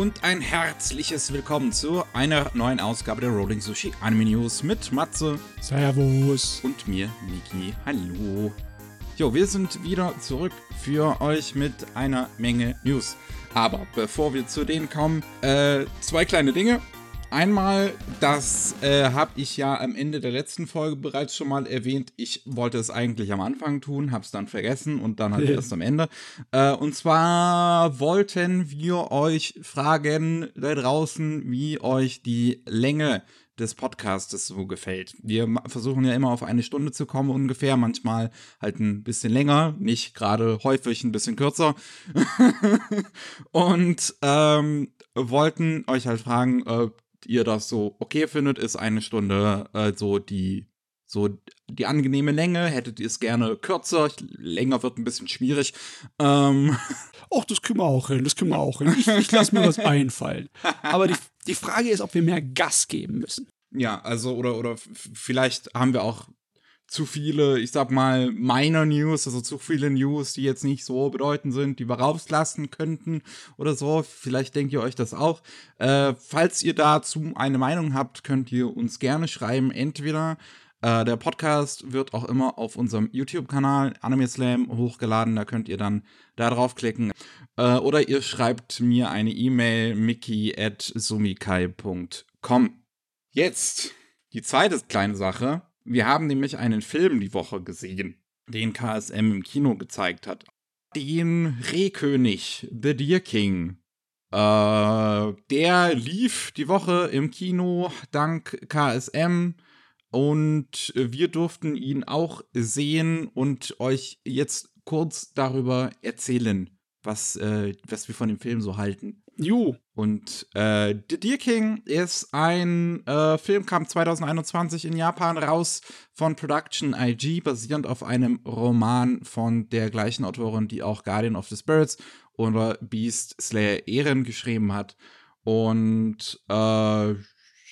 und ein herzliches Willkommen zu einer neuen Ausgabe der Rolling Sushi Anime News mit Matze. Servus. Und mir, Niki. Hallo. Jo, wir sind wieder zurück für euch mit einer Menge News. Aber bevor wir zu denen kommen, äh, zwei kleine Dinge. Einmal, das äh, habe ich ja am Ende der letzten Folge bereits schon mal erwähnt. Ich wollte es eigentlich am Anfang tun, habe es dann vergessen und dann halt erst am Ende. Äh, und zwar wollten wir euch fragen da draußen, wie euch die Länge des Podcastes so gefällt. Wir versuchen ja immer auf eine Stunde zu kommen ungefähr, manchmal halt ein bisschen länger, nicht gerade häufig ein bisschen kürzer. und ähm, wollten euch halt fragen, äh, ihr das so okay findet, ist eine Stunde äh, so die so die angenehme Länge. Hättet ihr es gerne kürzer? Länger wird ein bisschen schwierig. Ähm. Och, das können wir auch hin, das können wir auch hin. Ich, ich lasse mir was einfallen. Aber die, die Frage ist, ob wir mehr Gas geben müssen. Ja, also, oder, oder vielleicht haben wir auch zu viele, ich sag mal, minor News, also zu viele News, die jetzt nicht so bedeutend sind, die wir rauslassen könnten oder so. Vielleicht denkt ihr euch das auch. Äh, falls ihr dazu eine Meinung habt, könnt ihr uns gerne schreiben. Entweder äh, der Podcast wird auch immer auf unserem YouTube-Kanal Anime Slam hochgeladen, da könnt ihr dann da draufklicken. Äh, oder ihr schreibt mir eine E-Mail mickey at sumikai.com. Jetzt die zweite kleine Sache wir haben nämlich einen Film die Woche gesehen, den KSM im Kino gezeigt hat. Den Rehkönig, The Deer King. Äh, der lief die Woche im Kino dank KSM und wir durften ihn auch sehen und euch jetzt kurz darüber erzählen, was, äh, was wir von dem Film so halten. Ju. Und äh, The Deer King ist ein äh, Film, kam 2021 in Japan raus von Production IG, basierend auf einem Roman von der gleichen Autorin, die auch Guardian of the Spirits oder Beast Slayer Ehren geschrieben hat. Und äh,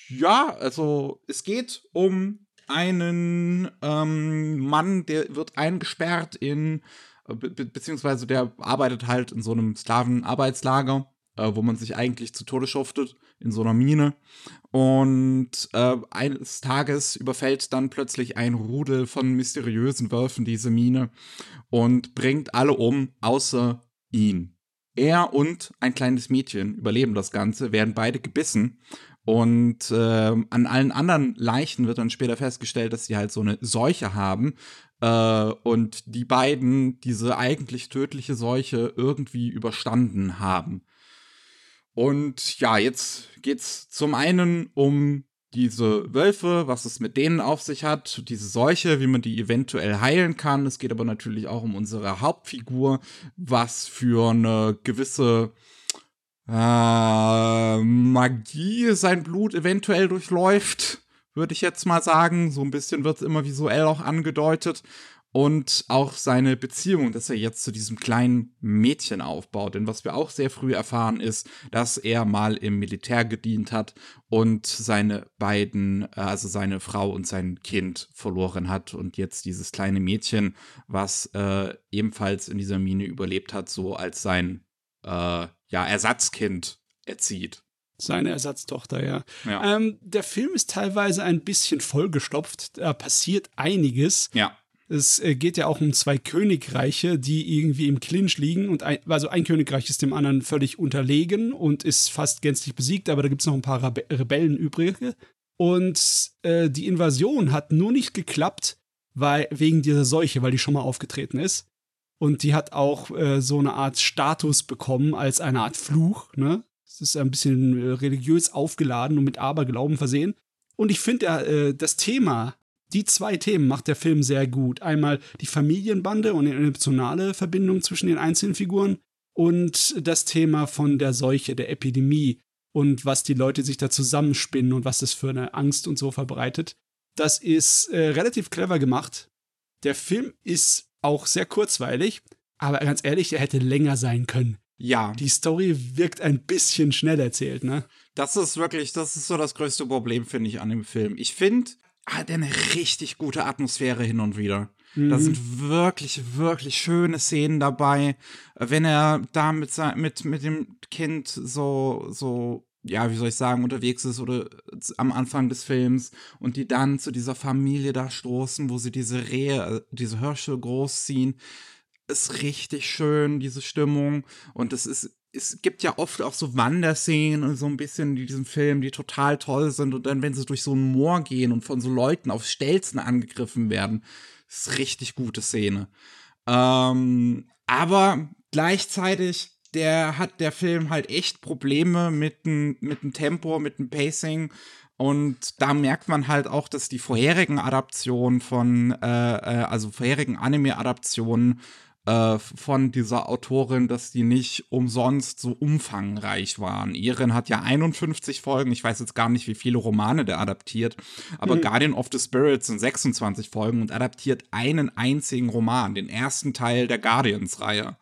ja, also es geht um einen ähm, Mann, der wird eingesperrt in, be beziehungsweise der arbeitet halt in so einem Sklavenarbeitslager äh, wo man sich eigentlich zu Tode schuftet, in so einer Mine. Und äh, eines Tages überfällt dann plötzlich ein Rudel von mysteriösen Wölfen diese Mine und bringt alle um, außer ihn. Er und ein kleines Mädchen überleben das Ganze, werden beide gebissen. Und äh, an allen anderen Leichen wird dann später festgestellt, dass sie halt so eine Seuche haben, äh, und die beiden diese eigentlich tödliche Seuche irgendwie überstanden haben. Und ja, jetzt geht's zum einen um diese Wölfe, was es mit denen auf sich hat, diese Seuche, wie man die eventuell heilen kann. Es geht aber natürlich auch um unsere Hauptfigur, was für eine gewisse äh, Magie sein Blut eventuell durchläuft, würde ich jetzt mal sagen. So ein bisschen wird es immer visuell auch angedeutet und auch seine Beziehung, dass er jetzt zu diesem kleinen Mädchen aufbaut. Denn was wir auch sehr früh erfahren ist, dass er mal im Militär gedient hat und seine beiden, also seine Frau und sein Kind verloren hat und jetzt dieses kleine Mädchen, was äh, ebenfalls in dieser Mine überlebt hat, so als sein äh, ja, Ersatzkind erzieht. Seine Ersatztochter, ja. ja. Ähm, der Film ist teilweise ein bisschen vollgestopft. Da passiert einiges. Ja. Es äh, geht ja auch um zwei Königreiche, die irgendwie im Clinch liegen. Und ein, also ein Königreich ist dem anderen völlig unterlegen und ist fast gänzlich besiegt, aber da gibt es noch ein paar Rebe Rebellen übrig. Und äh, die Invasion hat nur nicht geklappt, weil wegen dieser Seuche, weil die schon mal aufgetreten ist. Und die hat auch äh, so eine Art Status bekommen als eine Art Fluch. Ne? Es ist ein bisschen äh, religiös aufgeladen und mit Aberglauben versehen. Und ich finde, äh, das Thema die zwei Themen macht der Film sehr gut. Einmal die Familienbande und die emotionale Verbindung zwischen den einzelnen Figuren und das Thema von der Seuche, der Epidemie und was die Leute sich da zusammenspinnen und was das für eine Angst und so verbreitet. Das ist äh, relativ clever gemacht. Der Film ist auch sehr kurzweilig, aber ganz ehrlich, er hätte länger sein können. Ja. Die Story wirkt ein bisschen schnell erzählt, ne? Das ist wirklich, das ist so das größte Problem, finde ich, an dem Film. Ich finde, hat eine richtig gute Atmosphäre hin und wieder. Mhm. Da sind wirklich, wirklich schöne Szenen dabei. Wenn er da mit, mit, mit dem Kind so, so ja, wie soll ich sagen, unterwegs ist oder am Anfang des Films und die dann zu dieser Familie da stoßen, wo sie diese Rehe, äh, diese Hirsche großziehen, ist richtig schön, diese Stimmung. Und es ist, es gibt ja oft auch so Wanderszenen und so ein bisschen in diesem Film, die total toll sind. Und dann, wenn sie durch so ein Moor gehen und von so Leuten auf Stelzen angegriffen werden, ist richtig gute Szene. Ähm, aber gleichzeitig der hat der Film halt echt Probleme mit dem mit dem Tempo, mit dem Pacing. Und da merkt man halt auch, dass die vorherigen Adaptionen von, äh, äh, also vorherigen Anime-Adaptionen äh, von dieser Autorin, dass die nicht umsonst so umfangreich waren. Ihren hat ja 51 Folgen, ich weiß jetzt gar nicht, wie viele Romane der adaptiert, aber mhm. Guardian of the Spirits sind 26 Folgen und adaptiert einen einzigen Roman, den ersten Teil der Guardians-Reihe.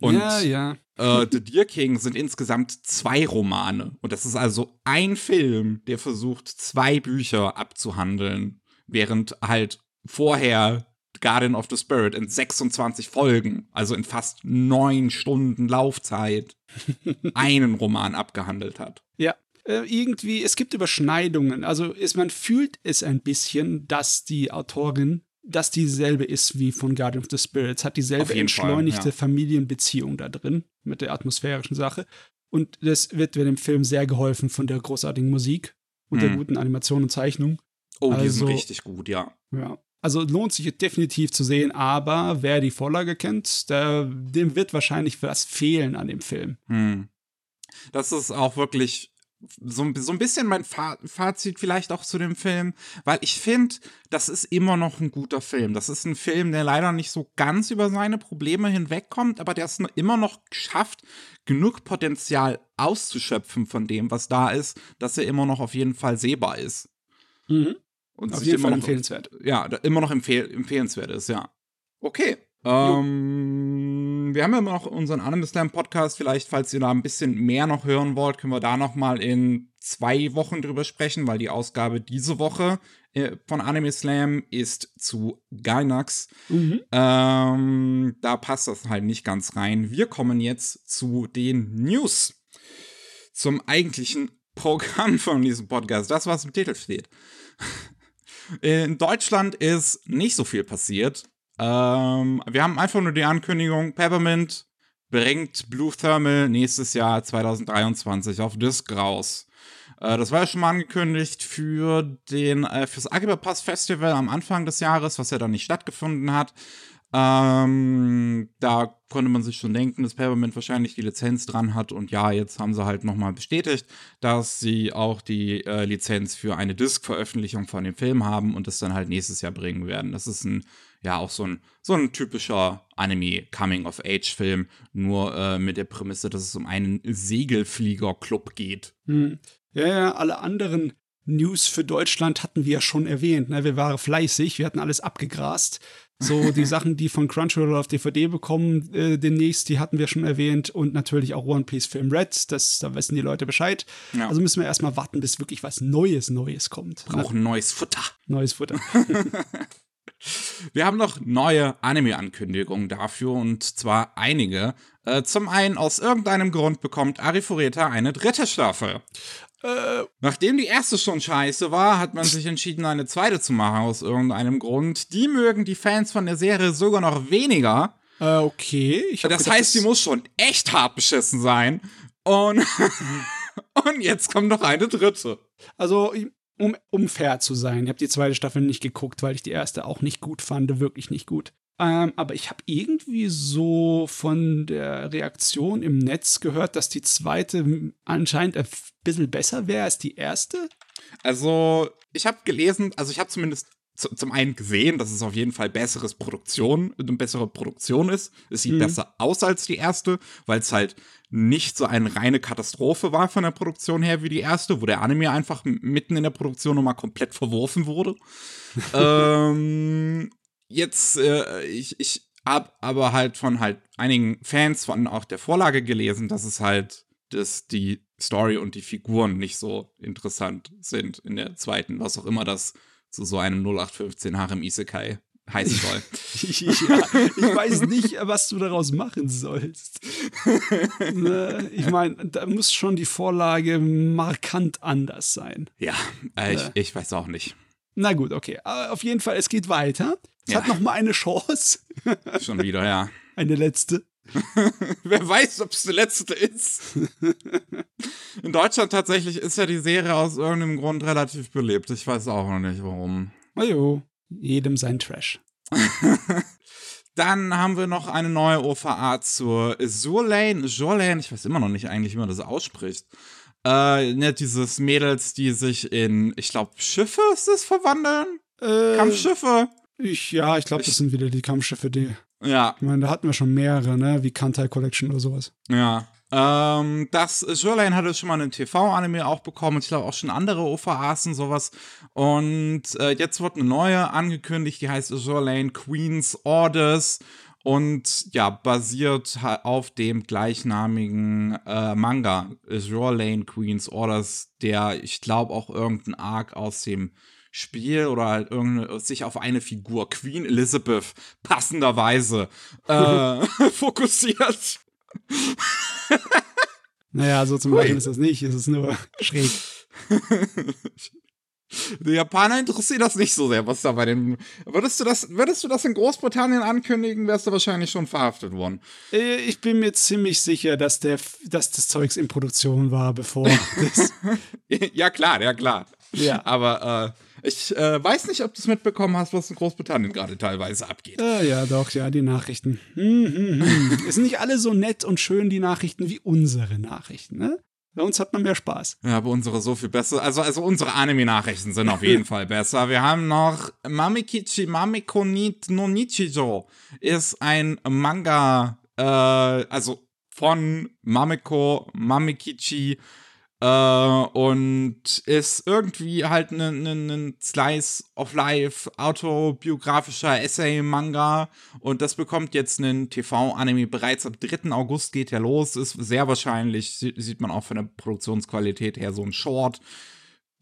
Und ja, ja. Äh, The Deer King sind insgesamt zwei Romane. Und das ist also ein Film, der versucht, zwei Bücher abzuhandeln, während halt vorher Guardian of the Spirit in 26 Folgen, also in fast neun Stunden Laufzeit, einen Roman abgehandelt hat. Ja, äh, irgendwie, es gibt Überschneidungen. Also ist, man fühlt es ein bisschen, dass die Autorin das dieselbe ist wie von Guardian of the Spirits, hat dieselbe entschleunigte Fall, ja. Familienbeziehung da drin mit der atmosphärischen Sache. Und das wird dem Film sehr geholfen von der großartigen Musik und hm. der guten Animation und Zeichnung. Oh, also, die sind also richtig gut, ja. Ja. Also lohnt sich definitiv zu sehen, aber wer die Vorlage kennt, der, dem wird wahrscheinlich was fehlen an dem Film. Hm. Das ist auch wirklich so, so ein bisschen mein Fazit vielleicht auch zu dem Film, weil ich finde, das ist immer noch ein guter Film. Das ist ein Film, der leider nicht so ganz über seine Probleme hinwegkommt, aber der es immer noch schafft, genug Potenzial auszuschöpfen von dem, was da ist, dass er immer noch auf jeden Fall sehbar ist. Mhm. Und auf jeden Fall noch, empfehlenswert. Ja, immer noch empfehl empfehlenswert ist, ja. Okay. Ähm, wir haben ja immer noch unseren Anime Slam Podcast. Vielleicht, falls ihr da ein bisschen mehr noch hören wollt, können wir da noch mal in zwei Wochen drüber sprechen, weil die Ausgabe diese Woche äh, von Anime Slam ist zu Gainax. Mhm. Ähm, da passt das halt nicht ganz rein. Wir kommen jetzt zu den News. Zum eigentlichen Programm von diesem Podcast. Das, was im Titel steht. In Deutschland ist nicht so viel passiert. Ähm, wir haben einfach nur die Ankündigung, Peppermint bringt Blue Thermal nächstes Jahr 2023 auf Disc raus. Äh, das war ja schon mal angekündigt für den, äh, fürs Pass Festival am Anfang des Jahres, was ja dann nicht stattgefunden hat. Ähm, da konnte man sich schon denken, dass Peppermint wahrscheinlich die Lizenz dran hat. Und ja, jetzt haben sie halt nochmal bestätigt, dass sie auch die äh, Lizenz für eine Disc-Veröffentlichung von dem Film haben und das dann halt nächstes Jahr bringen werden. Das ist ein ja auch so ein, so ein typischer Anime-Coming-of-Age-Film, nur äh, mit der Prämisse, dass es um einen Segelflieger-Club geht. Hm. Ja, ja, alle anderen News für Deutschland hatten wir ja schon erwähnt. Ne? Wir waren fleißig, wir hatten alles abgegrast. So die Sachen, die von Crunchyroll auf DVD bekommen äh, demnächst, die hatten wir schon erwähnt. Und natürlich auch One Piece Film Red, das, da wissen die Leute Bescheid. Ja. Also müssen wir erstmal warten, bis wirklich was Neues, Neues kommt. Brauchen neues Futter. Neues Futter. Wir haben noch neue Anime-Ankündigungen dafür und zwar einige. Äh, zum einen, aus irgendeinem Grund bekommt Arifureta eine dritte Staffel. Äh, Nachdem die erste schon scheiße war, hat man sich entschieden, eine zweite zu machen, aus irgendeinem Grund. Die mögen die Fans von der Serie sogar noch weniger. Äh, okay. das gedacht, heißt, sie muss schon echt hart beschissen sein. Und, und jetzt kommt noch eine dritte. Also, um, um fair zu sein. Ich habe die zweite Staffel nicht geguckt, weil ich die erste auch nicht gut fand, wirklich nicht gut. Ähm, aber ich habe irgendwie so von der Reaktion im Netz gehört, dass die zweite anscheinend ein bisschen besser wäre als die erste. Also, ich habe gelesen, also ich habe zumindest zum einen gesehen, dass es auf jeden Fall besseres Produktion, eine bessere Produktion ist. Es sieht mhm. besser aus als die erste, weil es halt nicht so eine reine Katastrophe war von der Produktion her wie die erste, wo der Anime einfach mitten in der Produktion nochmal komplett verworfen wurde. ähm, jetzt, äh, ich, ich hab aber halt von halt einigen Fans von auch der Vorlage gelesen, dass es halt, dass die Story und die Figuren nicht so interessant sind in der zweiten, was auch immer das zu so einem 0815 Harem Isekai heißen soll. ja, ich weiß nicht, was du daraus machen sollst. Ne, ich meine, da muss schon die Vorlage markant anders sein. Ja, äh, ich, ich weiß auch nicht. Na gut, okay. Aber auf jeden Fall, es geht weiter. Es Ja. hat noch mal eine Chance. Schon wieder, ja. Eine letzte. Wer weiß, ob es die letzte ist. In Deutschland tatsächlich ist ja die Serie aus irgendeinem Grund relativ belebt. Ich weiß auch noch nicht warum. Na jo, jedem sein Trash. Dann haben wir noch eine neue OVA zur Zurlane. Zurlane, ich weiß immer noch nicht eigentlich, wie man das ausspricht. Äh, ne, dieses Mädels, die sich in, ich glaube, Schiffe ist das verwandeln? Äh, Kampfschiffe? Ich, ja, ich glaube, das sind wieder die Kampfschiffe, die. Ja, Ich meine, da hatten wir schon mehrere, ne? Wie Kantai Collection oder sowas. Ja. Ähm, das Shoreline hatte schon mal einen TV-Anime auch bekommen. Ich glaube auch schon andere OVAs und sowas. Und äh, jetzt wird eine neue angekündigt, die heißt Shoreline Queen's Orders. Und ja, basiert auf dem gleichnamigen äh, Manga Azure Lane Queen's Orders, der ich glaube auch irgendein Arc aus dem Spiel oder halt irgendeine, sich auf eine Figur, Queen Elizabeth, passenderweise äh, fokussiert. Naja, so zum. Beispiel ist das nicht. Es ist nur schräg. Die Japaner interessiert das nicht so sehr, was da bei den. Würdest du das, würdest du das in Großbritannien ankündigen, wärst du wahrscheinlich schon verhaftet worden. Äh, Ich bin mir ziemlich sicher, dass, der, dass das Zeugs in Produktion war, bevor das. ja, klar, ja, klar. Ja. Aber äh, ich äh, weiß nicht, ob du es mitbekommen hast, was in Großbritannien gerade teilweise abgeht. Äh, ja, doch, ja, die Nachrichten. Hm, hm, hm. Es sind nicht alle so nett und schön, die Nachrichten, wie unsere Nachrichten, ne? Bei uns hat man mehr Spaß. Ja, aber unsere so viel besser. Also, also unsere Anime-Nachrichten sind auf jeden Fall besser. Wir haben noch Mamikichi Mamiko ni no Nichijo. Ist ein Manga, äh, also von Mamiko Mamikichi. Äh, und ist irgendwie halt ein ne, ne Slice of Life, autobiografischer Essay-Manga. Und das bekommt jetzt einen TV-Anime. Bereits ab 3. August geht ja los. Ist sehr wahrscheinlich, sie- sieht man auch von der Produktionsqualität her, so ein Short,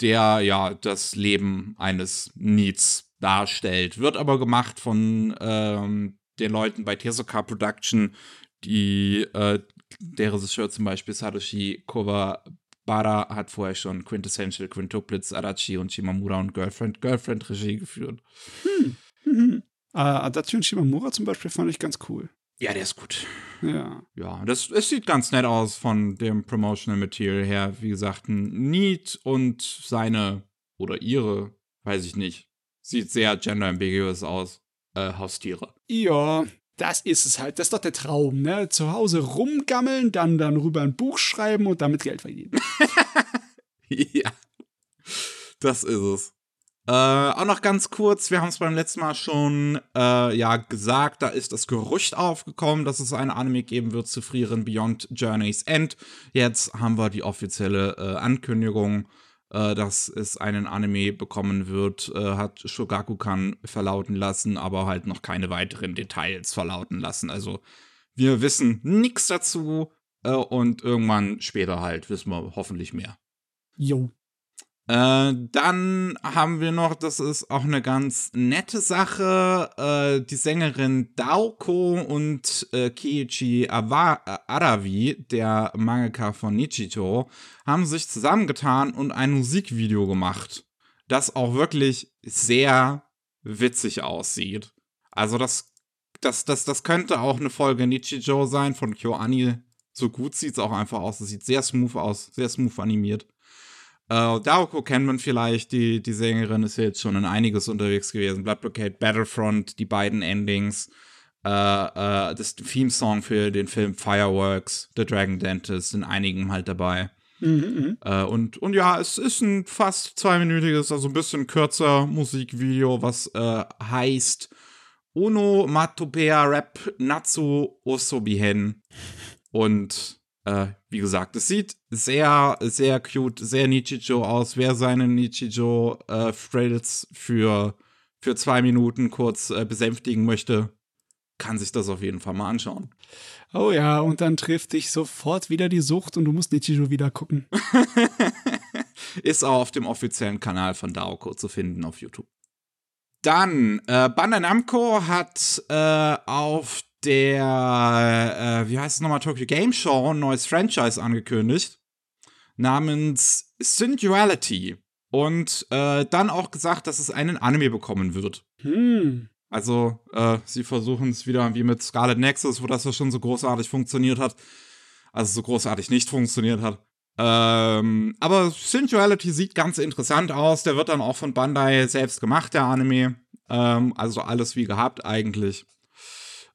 der ja das Leben eines Needs darstellt. Wird aber gemacht von ähm, den Leuten bei Tezuka Production, die äh, der Regisseur zum Beispiel Satoshi Kawabara hat vorher schon Quintessential, Quintuplets, Arachi und Shimamura und Girlfriend, Girlfriend Regie geführt. Mhm. Äh, Adachi und Shimamura zum Beispiel fand ich ganz cool. Ja, der ist gut. Ja. Ja, das, es sieht ganz nett aus von dem Promotional Material her. Wie gesagt, Need und seine oder ihre, weiß ich nicht, sieht sehr gender-ambiguous aus. Äh, Haustiere. Ja, das ist es halt. Das ist doch der Traum, ne? Zu Hause rumgammeln, dann dann rüber ein Buch schreiben und damit Geld verdienen. ja, das ist es. Äh, auch noch ganz kurz, wir haben es beim letzten Mal schon äh, ja gesagt, da ist das Gerücht aufgekommen, dass es eine Anime geben wird zu Frieren Beyond Journey's End. Jetzt haben wir die offizielle äh, Ankündigung, äh, dass es einen Anime bekommen wird, äh, hat Shogakukan verlauten lassen, aber halt noch keine weiteren Details verlauten lassen. Also wir wissen nichts dazu äh, und irgendwann später halt wissen wir hoffentlich mehr. Jo. Äh, dann haben wir noch, das ist auch eine ganz nette Sache, äh, die Sängerin Daoko und äh, Kiichi Awa äh, Aravi, der Mangaka von Nichito, haben sich zusammengetan und ein Musikvideo gemacht, das auch wirklich sehr witzig aussieht. Also das, das, das, das könnte auch eine Folge Nichijou sein von KyoAni. So gut sieht es auch einfach aus. Es sieht sehr smooth aus, sehr smooth animiert. Äh, Daoko kennt man vielleicht, die, die Sängerin ist ja jetzt schon in einiges unterwegs gewesen. Blood Blockade, Battlefront, die beiden Endings, äh, äh, das Theme-Song für den Film Fireworks, The Dragon Dentist, in einigen halt dabei. Mhm, mhm. Äh, und, und ja, es ist ein fast zweiminütiges, also ein bisschen kürzer Musikvideo, was äh, heißt Uno Matopea Rap Natsu Osobihen. Und äh, wie gesagt, es sieht sehr, sehr cute, sehr Nichijou aus. Wer seine Nichijou äh, für, für zwei Minuten kurz äh, besänftigen möchte, kann sich das auf jeden Fall mal anschauen. Oh ja, und dann trifft dich sofort wieder die Sucht und du musst Nichijou wieder gucken. Ist auch auf dem offiziellen Kanal von Daoko zu finden auf YouTube. Dann, äh, Bandai Namco hat äh, auf der, äh, wie heißt es nochmal, Tokyo Game Show ein neues Franchise angekündigt. Namens Synduality. Und äh, dann auch gesagt, dass es einen Anime bekommen wird. Hm. Also, äh, sie versuchen es wieder wie mit Scarlet Nexus, wo das ja schon so großartig funktioniert hat. Also so großartig nicht funktioniert hat. Ähm, aber Synduality sieht ganz interessant aus. Der wird dann auch von Bandai selbst gemacht, der Anime. Ähm, also alles wie gehabt eigentlich.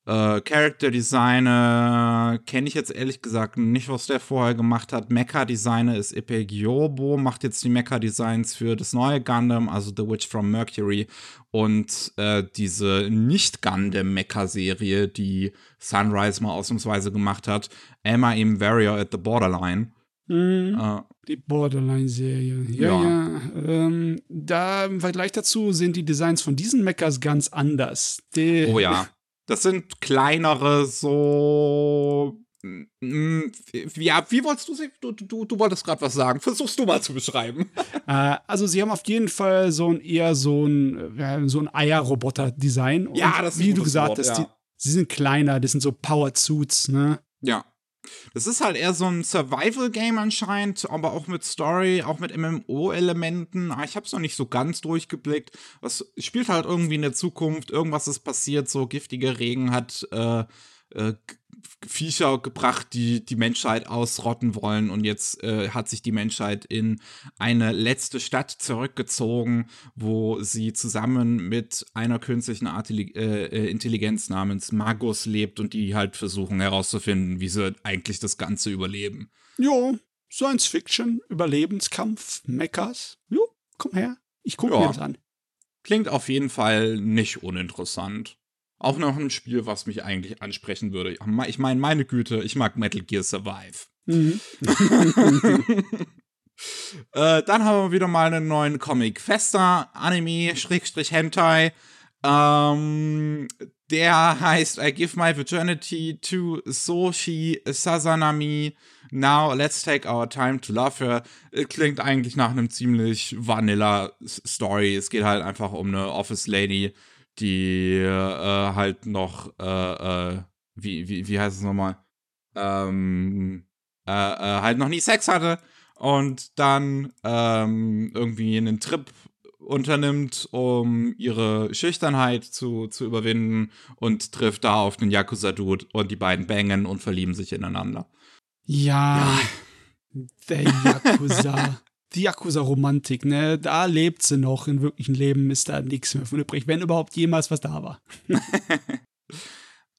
Äh, Character Designer kenne ich jetzt ehrlich gesagt nicht, was der vorher gemacht hat. Mecha Designer ist Ipe Gyobo, macht jetzt die Mecha Designs für das neue Gundam, also The Witch from Mercury und äh, diese nicht Gundam Mecha Serie, die Sunrise mal ausnahmsweise gemacht hat. Emma im Warrior at the Borderline. Mhm. Äh, die Borderline-Serie. Ja, ja. ja. Ähm, da im Vergleich dazu sind die Designs von diesen Mechas ganz anders. Die oh ja. Das sind kleinere, so. Mm, ja, wie wolltest du sie? Du, du, du wolltest gerade was sagen. Versuchst du mal zu beschreiben. Äh, also, sie haben auf jeden Fall so ein eher so ein, so ein Eierroboter-Design. Ja, das ist Wie du gesagt hast, ja. sie sind kleiner, das sind so Powered Suits, ne? Ja. Das ist halt eher so ein Survival-Game anscheinend, aber auch mit Story, auch mit MMO-Elementen. Ah, ich habe es noch nicht so ganz durchgeblickt. Was spielt halt irgendwie in der Zukunft, irgendwas ist passiert, so giftiger Regen hat äh, äh, Viecher gebracht, die die Menschheit ausrotten wollen. Und jetzt äh, hat sich die Menschheit in eine letzte Stadt zurückgezogen, wo sie zusammen mit einer künstlichen Artilli äh, äh, Intelligenz namens Magus lebt und die halt versuchen herauszufinden, wie sie eigentlich das Ganze überleben. Jo, Science Fiction, Überlebenskampf, Mechas. Jo, komm her. Ich gucke mir das an. Klingt auf jeden Fall nicht uninteressant. Auch noch ein Spiel, was mich eigentlich ansprechen würde. Ich meine, meine Güte, ich mag Metal Gear Survive. Mhm. äh, dann haben wir wieder mal einen neuen Comic. Fester Anime, Schrägstrich Hentai. Ähm, der heißt I Give My Virginity to Soshi Sazanami. Now let's take our time to love her. Klingt eigentlich nach einem ziemlich vanilla Story. Es geht halt einfach um eine Office Lady, die äh, halt noch, äh, äh, wie, wie, wie heißt es nochmal? Ähm, äh, äh, halt noch nie Sex hatte und dann ähm, irgendwie einen Trip unternimmt, um ihre Schüchternheit zu, zu überwinden und trifft da auf den Yakuza-Dude und die beiden bangen und verlieben sich ineinander. Ja, ja. der Yakuza. die Yakuza-Romantik, ne? Da lebt sie noch. Im wirklichen Leben ist da nichts mehr von übrig, wenn überhaupt jemals was da war.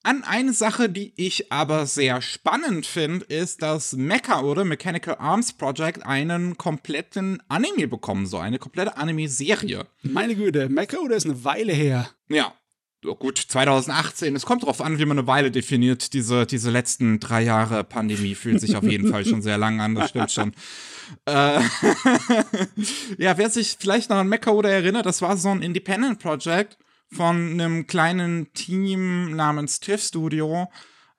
An eine Sache, die ich aber sehr spannend finde, ist, dass Mecha oder Mechanical Arms Project einen kompletten Anime bekommen soll. Eine komplette Anime-Serie. Meine Güte, Mecha oder ist eine Weile her? Ja. Oh gut, 2018. Es kommt darauf an, wie man eine Weile definiert. Diese, diese letzten drei Jahre Pandemie fühlt sich auf jeden Fall schon sehr lang an, das stimmt schon. Äh, ja, wer sich vielleicht noch an Mecha oder erinnert, das war so ein Independent Project von einem kleinen Team namens TIFF Studio,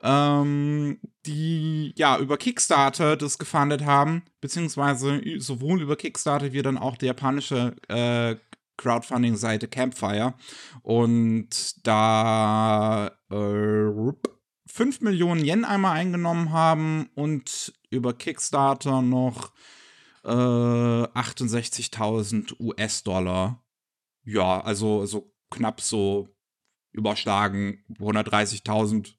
ähm, die ja über Kickstarter das gefundet haben, beziehungsweise sowohl über Kickstarter wie dann auch die japanische äh, Crowdfunding-Seite Campfire. Und da äh, 5 Millionen Yen einmal eingenommen haben und über Kickstarter noch äh, 68.000 US-Dollar. Ja, also so knapp so überschlagen 130.000.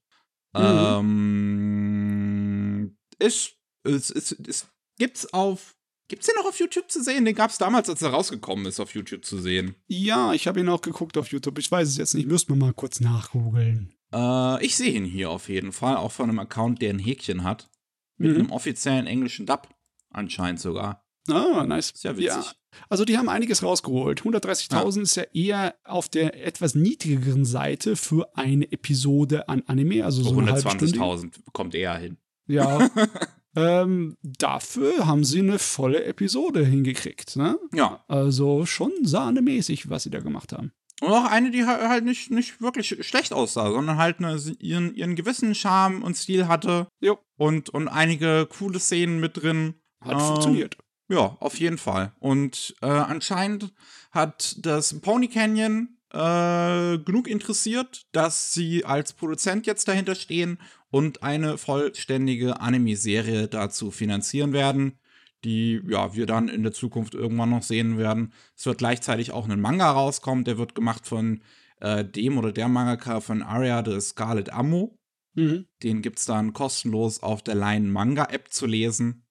Mhm. Ähm, ist, ist, ist, ist, gibt's auf Gibt's den noch auf YouTube zu sehen? Den gab's damals, als er rausgekommen ist, auf YouTube zu sehen. Ja, ich habe ihn auch geguckt auf YouTube. Ich weiß es jetzt nicht. Müsste man mal kurz nachgoogeln. Äh, ich sehe ihn hier auf jeden Fall, auch von einem Account, der ein Häkchen hat. Mit mhm. einem offiziellen englischen Dub. Anscheinend sogar. Ah, nice. Ist ja witzig. Ja. Also die haben einiges rausgeholt. 130.000 ja. ist ja eher auf der etwas niedrigeren Seite für eine Episode an Anime. Also so, so 120.000 kommt eher hin. Ja. ähm, dafür haben sie eine volle Episode hingekriegt. Ne? Ja. Also schon sahnemäßig, was sie da gemacht haben. Und auch eine, die halt nicht, nicht wirklich schlecht aussah, sondern halt eine, ihren, ihren gewissen Charme und Stil hatte. Jo. Und, und einige coole Szenen mit drin. Hat ähm, funktioniert. Ja, auf jeden Fall. Und äh, anscheinend hat das Pony Canyon äh, genug interessiert, dass sie als Produzent jetzt dahinter stehen und eine vollständige Anime-Serie dazu finanzieren werden, die ja wir dann in der Zukunft irgendwann noch sehen werden. Es wird gleichzeitig auch ein Manga rauskommen, der wird gemacht von äh, dem oder der Mangaka von Aria de Scarlet Ammo. Mhm. Den gibt es dann kostenlos auf der Line Manga App zu lesen.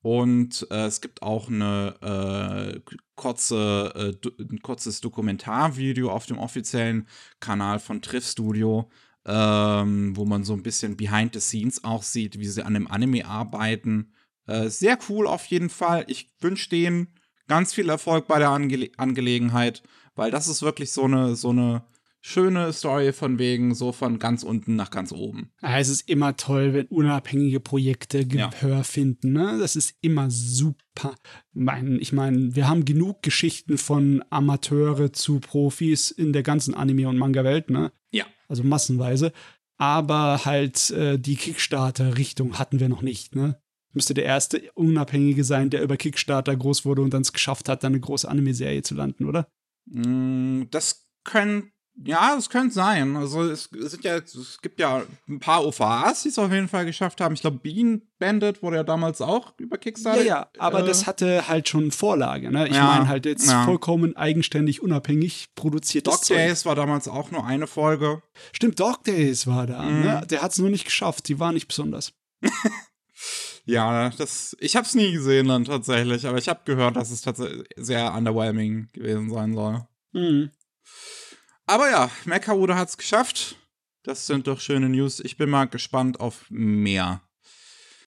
Und äh, es gibt auch eine äh, kurze, äh, ein kurzes Dokumentarvideo auf dem offiziellen Kanal von Triff Studio, ähm, wo man so ein bisschen behind the scenes auch sieht, wie sie an dem Anime arbeiten. Äh, sehr cool auf jeden Fall. Ich wünsche denen ganz viel Erfolg bei der Ange Angelegenheit, weil das ist wirklich so eine, so eine schöne Story von wegen so von ganz unten nach ganz oben. Ja, es ist immer toll, wenn unabhängige Projekte Gehör ja. finden. Ne? Das ist immer super. Ich meine, wir haben genug Geschichten von Amateure zu Profis in der ganzen Anime- und Manga-Welt, ne? Ja. Also massenweise. Aber halt äh, die Kickstarter-Richtung hatten wir noch nicht, ne? Müsste der erste Unabhängige sein, der über Kickstarter groß wurde und dann es geschafft hat, da eine große Anime-Serie zu landen, oder? Mm, das könnte ja, es könnte sein. Also es sind ja, es gibt ja ein paar OVAs, die es auf jeden Fall geschafft haben. Ich glaube, Bean Bandit wurde ja damals auch über Kickstarter. Ja, ja, aber äh, das hatte halt schon Vorlage. Ne? Ich Ja, meine halt jetzt ja. vollkommen eigenständig, unabhängig produziertes Dog. Days war damals auch nur eine Folge. Stimmt, Dog Days war da. Mhm. Ne? Der hat es nur nicht geschafft. Die war nicht besonders. Ja, das, ich habe es nie gesehen dann tatsächlich, aber ich habe gehört, dass es tatsächlich sehr underwhelming gewesen sein soll. Mhm. Aber ja, Mecharude hat es geschafft. Das sind doch schöne News. Ich bin mal gespannt auf mehr.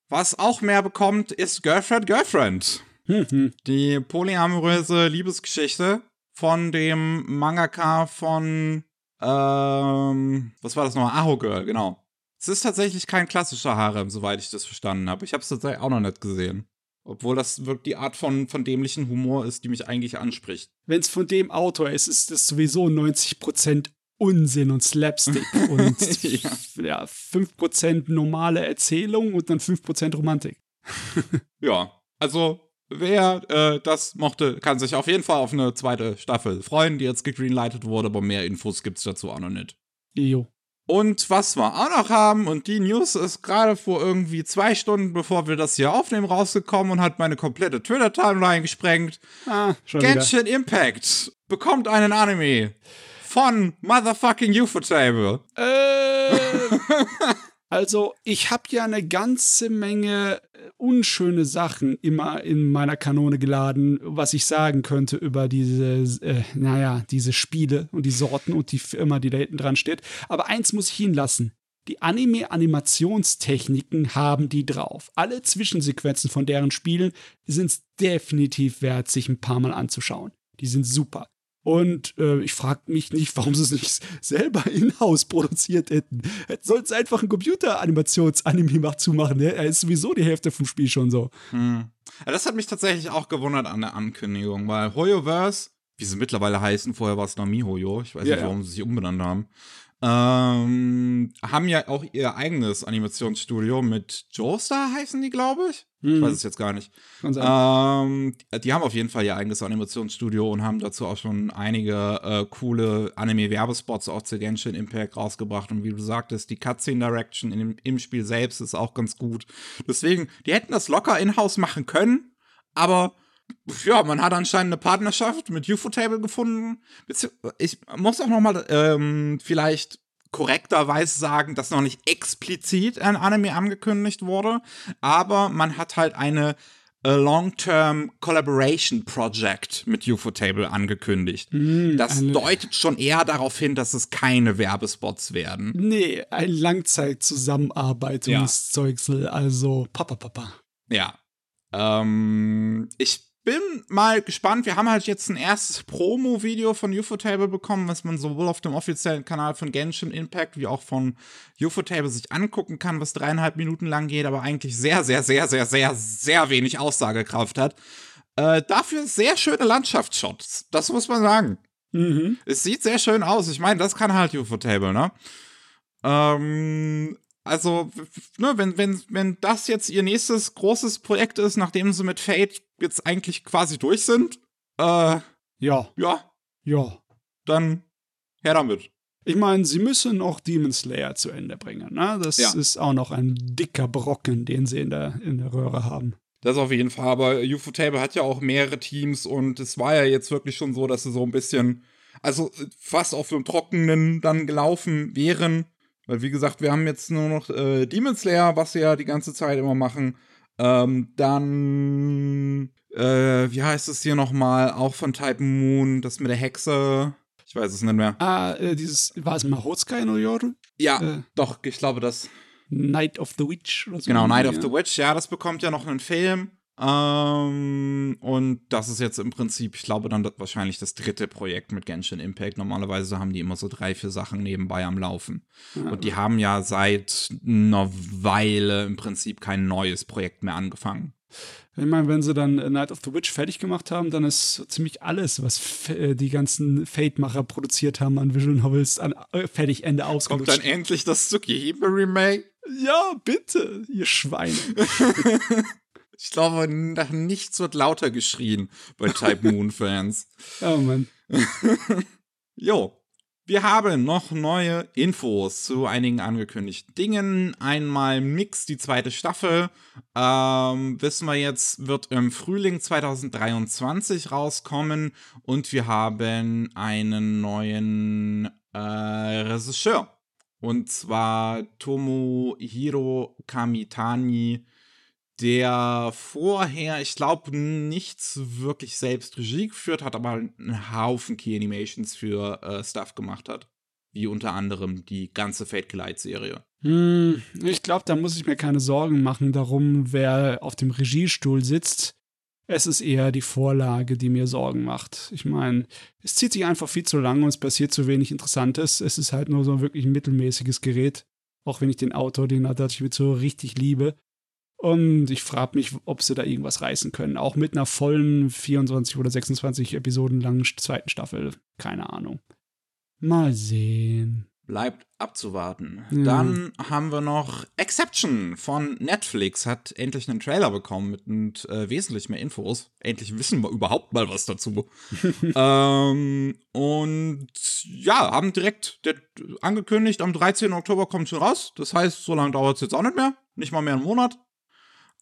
Was auch mehr bekommt, ist Girlfriend Girlfriend. Mhm. Die polyamoröse Liebesgeschichte von dem Mangaka von, ähm, was war das nochmal? Aho Girl, genau. Es ist tatsächlich kein klassischer Harem, soweit ich das verstanden habe. Ich habe es tatsächlich auch noch nicht gesehen. Obwohl das wirklich die Art von, von dämlichen Humor ist, die mich eigentlich anspricht. Wenn es von dem Autor ist, ist das sowieso 90% Unsinn und Slapstick und Ja. ja. 5% normale Erzählung und dann 5% Romantik. Ja, also wer äh, das mochte, kann sich auf jeden Fall auf eine zweite Staffel freuen, die jetzt gegreenlightet wurde, aber mehr Infos gibt's dazu auch noch nicht. Jo. Und was wir auch noch haben, und die News ist gerade vor irgendwie zwei Stunden, bevor wir das hier aufnehmen, rausgekommen und hat meine komplette Twitter-Timeline gesprengt. Ah, schon wieder. Genshin Impact bekommt einen Anime von Motherfucking Ufotable. Äh, also, ich habe ja eine ganze Menge äh, unschöne Sachen immer in meiner Kanone geladen, was ich sagen könnte über diese, äh, naja, diese Spiele und die Sorten und die Firma, die da hinten dran steht. Aber eins muss ich Ihnen lassen. Die Anime-Animationstechniken haben die drauf. Alle Zwischensequenzen von deren Spielen sind es definitiv wert, sich ein paar Mal anzuschauen. Die sind super. Und äh, ich frage mich nicht, warum sie es nicht selber in-house produziert hätten. Hätten sollten sie einfach ein Computer-Animations-Anime zumachen. Ne? Er ist sowieso die Hälfte vom Spiel schon so. Hm. Ja, das hat mich tatsächlich auch gewundert an der Ankündigung, weil Hoyoverse, wie sie mittlerweile heißen, vorher war es noch MiHoYo, ich weiß Ja, nicht, ja. warum sie sich umbenannt haben, ähm, haben ja auch ihr eigenes Animationsstudio mit Joestar heißen die, glaube ich. Ich Hm, weiß es jetzt gar nicht. Ähm, die haben auf jeden Fall ihr eigenes Animationsstudio und haben dazu auch schon einige äh, coole Anime-Werbespots auch zu Genshin Impact rausgebracht. Und wie du sagtest, die Cutscene Direction in dem, im Spiel selbst ist auch ganz gut. Deswegen, die hätten das locker in-house machen können, aber ja, man hat anscheinend eine Partnerschaft mit Ufotable gefunden. Ich muss auch noch mal ähm, vielleicht korrekterweise sagen, dass noch nicht explizit ein Anime angekündigt wurde, aber man hat halt eine äh, Long-Term Collaboration Project mit Ufotable angekündigt. Hm, Das deutet schon eher darauf hin, dass es keine Werbespots werden. Nee, ein Langzeitzusammenarbeitungszeugsel, also Papa Papa. Ja. Ähm, ich bin mal gespannt. Wir haben halt jetzt ein erstes Promo-Video von Ufotable bekommen, was man sowohl auf dem offiziellen Kanal von Genshin Impact wie auch von Ufotable sich angucken kann, was dreieinhalb Minuten lang geht, aber eigentlich sehr, sehr, sehr, sehr, sehr, sehr wenig Aussagekraft hat. Äh, dafür sehr schöne Landschaftsshots. Das muss man sagen. Mhm. Es sieht sehr schön aus. Ich meine, das kann halt Ufotable, ne? Ähm, also, ne, wenn, wenn, wenn das jetzt ihr nächstes großes Projekt ist, nachdem sie mit Fate jetzt eigentlich quasi durch sind, äh, Ja, ja, ja. dann her damit. Ich meine, sie müssen auch Demon Slayer zu Ende bringen. Ne? Das Ja. ist auch noch ein dicker Brocken, den sie in der, in der Röhre haben. Das auf jeden Fall, aber Ufotable hat ja auch mehrere Teams und es war ja jetzt wirklich schon so, dass sie so ein bisschen, also fast auf dem Trockenen dann gelaufen wären. Weil, wie gesagt, wir haben jetzt nur noch äh, Demon Slayer, was sie ja die ganze Zeit immer machen. Ähm, dann, äh, wie heißt es hier nochmal? Auch von Type Moon, das mit der Hexe. Ich weiß es nicht mehr. Ah, äh, dieses, war es Mahotsukai no Yoru? Ja, Äh, doch, ich glaube, das. Night of the Witch oder so. Genau, Night of the Witch, ja, das bekommt ja noch einen Film. Ähm, und das ist jetzt im Prinzip, ich glaube, dann wahrscheinlich das dritte Projekt mit Genshin Impact. Normalerweise haben die immer so drei, vier Sachen nebenbei am Laufen. Ja. Und die haben ja seit einer Weile im Prinzip kein neues Projekt mehr angefangen. Ich meine, wenn sie dann Night of the Witch fertig gemacht haben, dann ist ziemlich alles, was äh, die ganzen Fate-Macher produziert haben an Visual Novels, an äh, fertig Ende Kommt ausgelutscht. dann endlich das Tsukihime Remake? Ja, bitte, ihr Schweine. Ich glaube, nach nichts wird lauter geschrien bei Type Moon Fans. oh Mann. Jo, wir haben noch neue Infos zu einigen angekündigten Dingen. Einmal Mix, die zweite Staffel. Ähm, wissen wir jetzt, wird im Frühling 2023 rauskommen. Und wir haben einen neuen äh, Regisseur. Und zwar Tomohiro Kamitani, der vorher, ich glaube, nichts wirklich selbst Regie geführt hat, aber einen Haufen Key Animations für äh, Stuff gemacht hat. Wie unter anderem die ganze Fate Glide-Serie. Hm, ich glaube, da muss ich mir keine Sorgen machen darum, wer auf dem Regiestuhl sitzt. Es ist eher die Vorlage, die mir Sorgen macht. Ich meine, es zieht sich einfach viel zu lang und es passiert zu wenig Interessantes. Es ist halt nur so wirklich ein mittelmäßiges Gerät. Auch wenn ich den Autor, den Adachi so richtig liebe. Und ich frage mich, ob sie da irgendwas reißen können. Auch mit einer vollen 24 oder 26 Episoden langen zweiten Staffel. Keine Ahnung. Mal sehen. Bleibt abzuwarten. Ja. Dann haben wir noch Exception von Netflix. Hat endlich einen Trailer bekommen mit, mit äh, wesentlich mehr Infos. Endlich wissen wir überhaupt mal was dazu. ähm, und ja, haben direkt angekündigt, am 13. Oktober kommt schon raus. Das heißt, so lange dauert es jetzt auch nicht mehr. Nicht mal mehr einen Monat.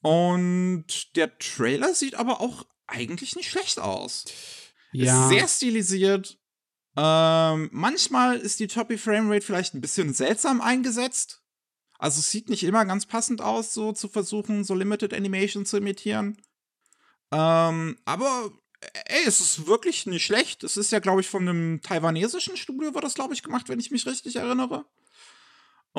Und der Trailer sieht aber auch eigentlich nicht schlecht aus. Ja. Ist sehr stilisiert. Ähm, manchmal ist die Choppy Framerate vielleicht ein bisschen seltsam eingesetzt. Also es sieht nicht immer ganz passend aus, so zu versuchen, so Limited Animation zu imitieren. Ähm, aber ey, es ist wirklich nicht schlecht. Es ist ja, glaube ich, von einem taiwanesischen Studio war das, glaube ich, gemacht, wenn ich mich richtig erinnere.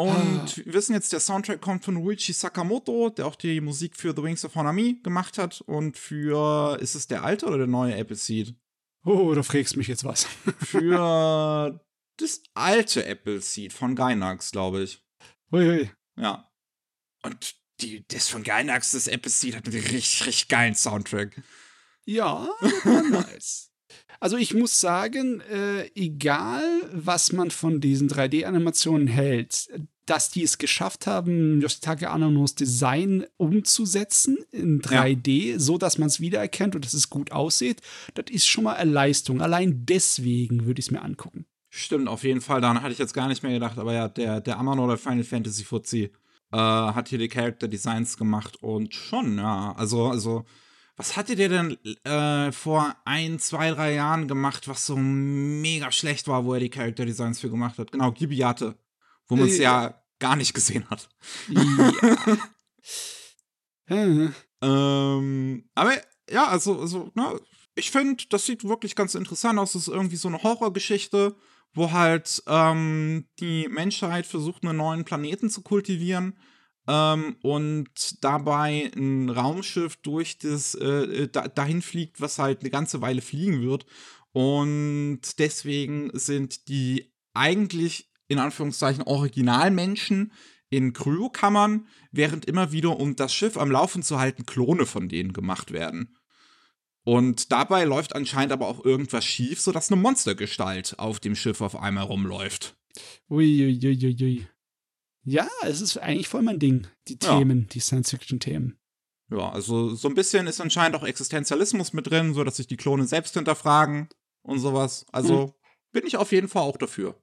Und Ah. wir wissen jetzt, der Soundtrack kommt von Ruichi Sakamoto, der auch die Musik für The Wings of Honami gemacht hat. Und für, ist es der alte oder der neue Appleseed? Oh, du fragst mich jetzt was. für das alte Appleseed von Gainax, glaube ich. Ui, Ja. Und die, das von Gainax, das Appleseed, hat einen richtig, richtig geilen Soundtrack. Ja, nice. Also ich muss sagen, äh, egal was man von diesen 3D-Animationen hält, dass die es geschafft haben, Yoshitake Ananos Design umzusetzen in 3D, so dass man es wiedererkennt und dass es gut aussieht, das ist schon mal eine Leistung. Allein deswegen würde ich es mir angucken. Stimmt, auf jeden Fall. Daran hatte ich jetzt gar nicht mehr gedacht, aber ja, der, der Amano oder Final Fantasy Fuzzi äh, hat hier die Character Designs gemacht und schon, ja. Also, also, was hattet ihr denn äh, vor ein, zwei, drei Jahren gemacht, was so mega schlecht war, wo er die Character Designs für gemacht hat? Genau, Gibiate, wo man es Äh, ja gar nicht gesehen hat. Ja. Äh, Ähm, aber ja, also, also ne, ich finde, das sieht wirklich ganz interessant aus. Das ist irgendwie so eine Horrorgeschichte, wo halt ähm, die Menschheit versucht, einen neuen Planeten zu kultivieren ähm, und dabei ein Raumschiff durch das äh, da, dahin fliegt, was halt eine ganze Weile fliegen wird. Und deswegen sind die eigentlich in Anführungszeichen Originalmenschen in Kryokammern, während immer wieder, um das Schiff am Laufen zu halten, Klone von denen gemacht werden. Und dabei läuft anscheinend aber auch irgendwas schief, sodass eine Monstergestalt auf dem Schiff auf einmal rumläuft. Ui, ui, ui, ui, ui. Ja, es ist eigentlich voll mein Ding, die Ja. Themen, die Science-Fiction-Themen. Ja, also so ein bisschen ist anscheinend auch Existenzialismus mit drin, so dass sich die Klone selbst hinterfragen und sowas. Also bin ich auf jeden Fall auch dafür.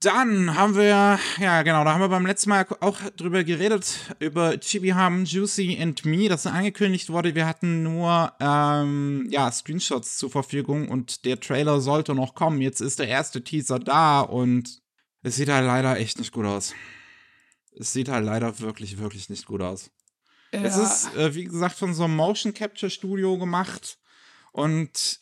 Dann haben wir, ja genau, da haben wir beim letzten Mal auch drüber geredet, über Chibi Ham, Juicy and Me, das angekündigt wurde. Wir hatten nur, ähm, ja, Screenshots zur Verfügung und der Trailer sollte noch kommen. Jetzt ist der erste Teaser da und es sieht halt leider echt nicht gut aus. Es sieht halt leider wirklich, wirklich nicht gut aus. Ja. Es ist, äh, wie gesagt, von so einem Motion Capture Studio gemacht und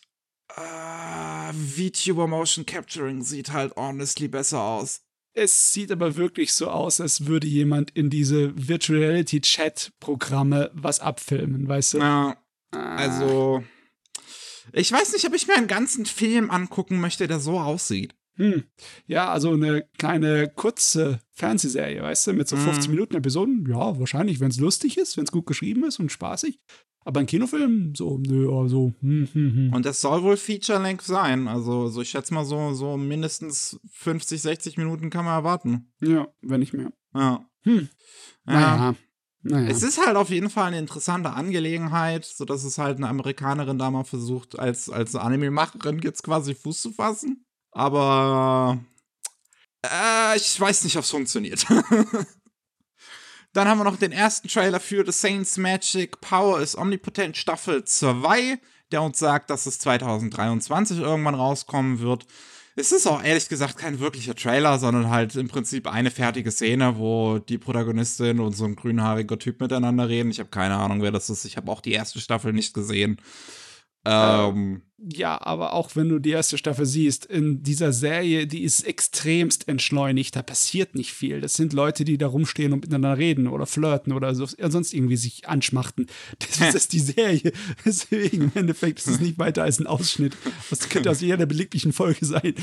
Uh, VTuber Motion Capturing sieht halt honestly besser aus. Es sieht aber wirklich so aus, als würde jemand in diese Virtual Reality Chat Programme was abfilmen, weißt du? Ja. Ah. Also, ich weiß nicht, ob ich mir einen ganzen Film angucken möchte, der so aussieht. Hm. Ja, also eine kleine kurze Fernsehserie, weißt du, mit so 50 mhm. Minuten Episoden. Ja, wahrscheinlich, wenn es lustig ist, wenn es gut geschrieben ist und spaßig. Aber ein Kinofilm, so, nö, also. Hm, hm, hm. Und das soll wohl Feature-Length sein. Also, so, ich schätze mal, so, so mindestens 50, 60 Minuten kann man erwarten. Ja, wenn nicht mehr. Ja. Hm. Ja. Naja. Naja. Es ist halt auf jeden Fall eine interessante Angelegenheit, so dass es halt eine Amerikanerin da mal versucht, als, als Anime-Macherin jetzt quasi Fuß zu fassen. Aber äh, ich weiß nicht, ob es funktioniert. Dann haben wir noch den ersten Trailer für The Saints Magic Power is Omnipotent Staffel 2, der uns sagt, dass es 2023 irgendwann rauskommen wird. Es ist auch ehrlich gesagt kein wirklicher Trailer, sondern halt im Prinzip eine fertige Szene, wo die Protagonistin und so ein grünhaariger Typ miteinander reden. Ich habe keine Ahnung, wer das ist. Ich habe auch die erste Staffel nicht gesehen. Ähm, ja, aber auch wenn du die erste Staffel siehst, in dieser Serie, die ist extremst entschleunigt, da passiert nicht viel. Das sind Leute, die da rumstehen und miteinander reden oder flirten oder so, sonst irgendwie sich anschmachten. Das ist die Serie. Deswegen im Endeffekt ist es nicht weiter als ein Ausschnitt. Das könnte aus jeder belieblichen Folge sein.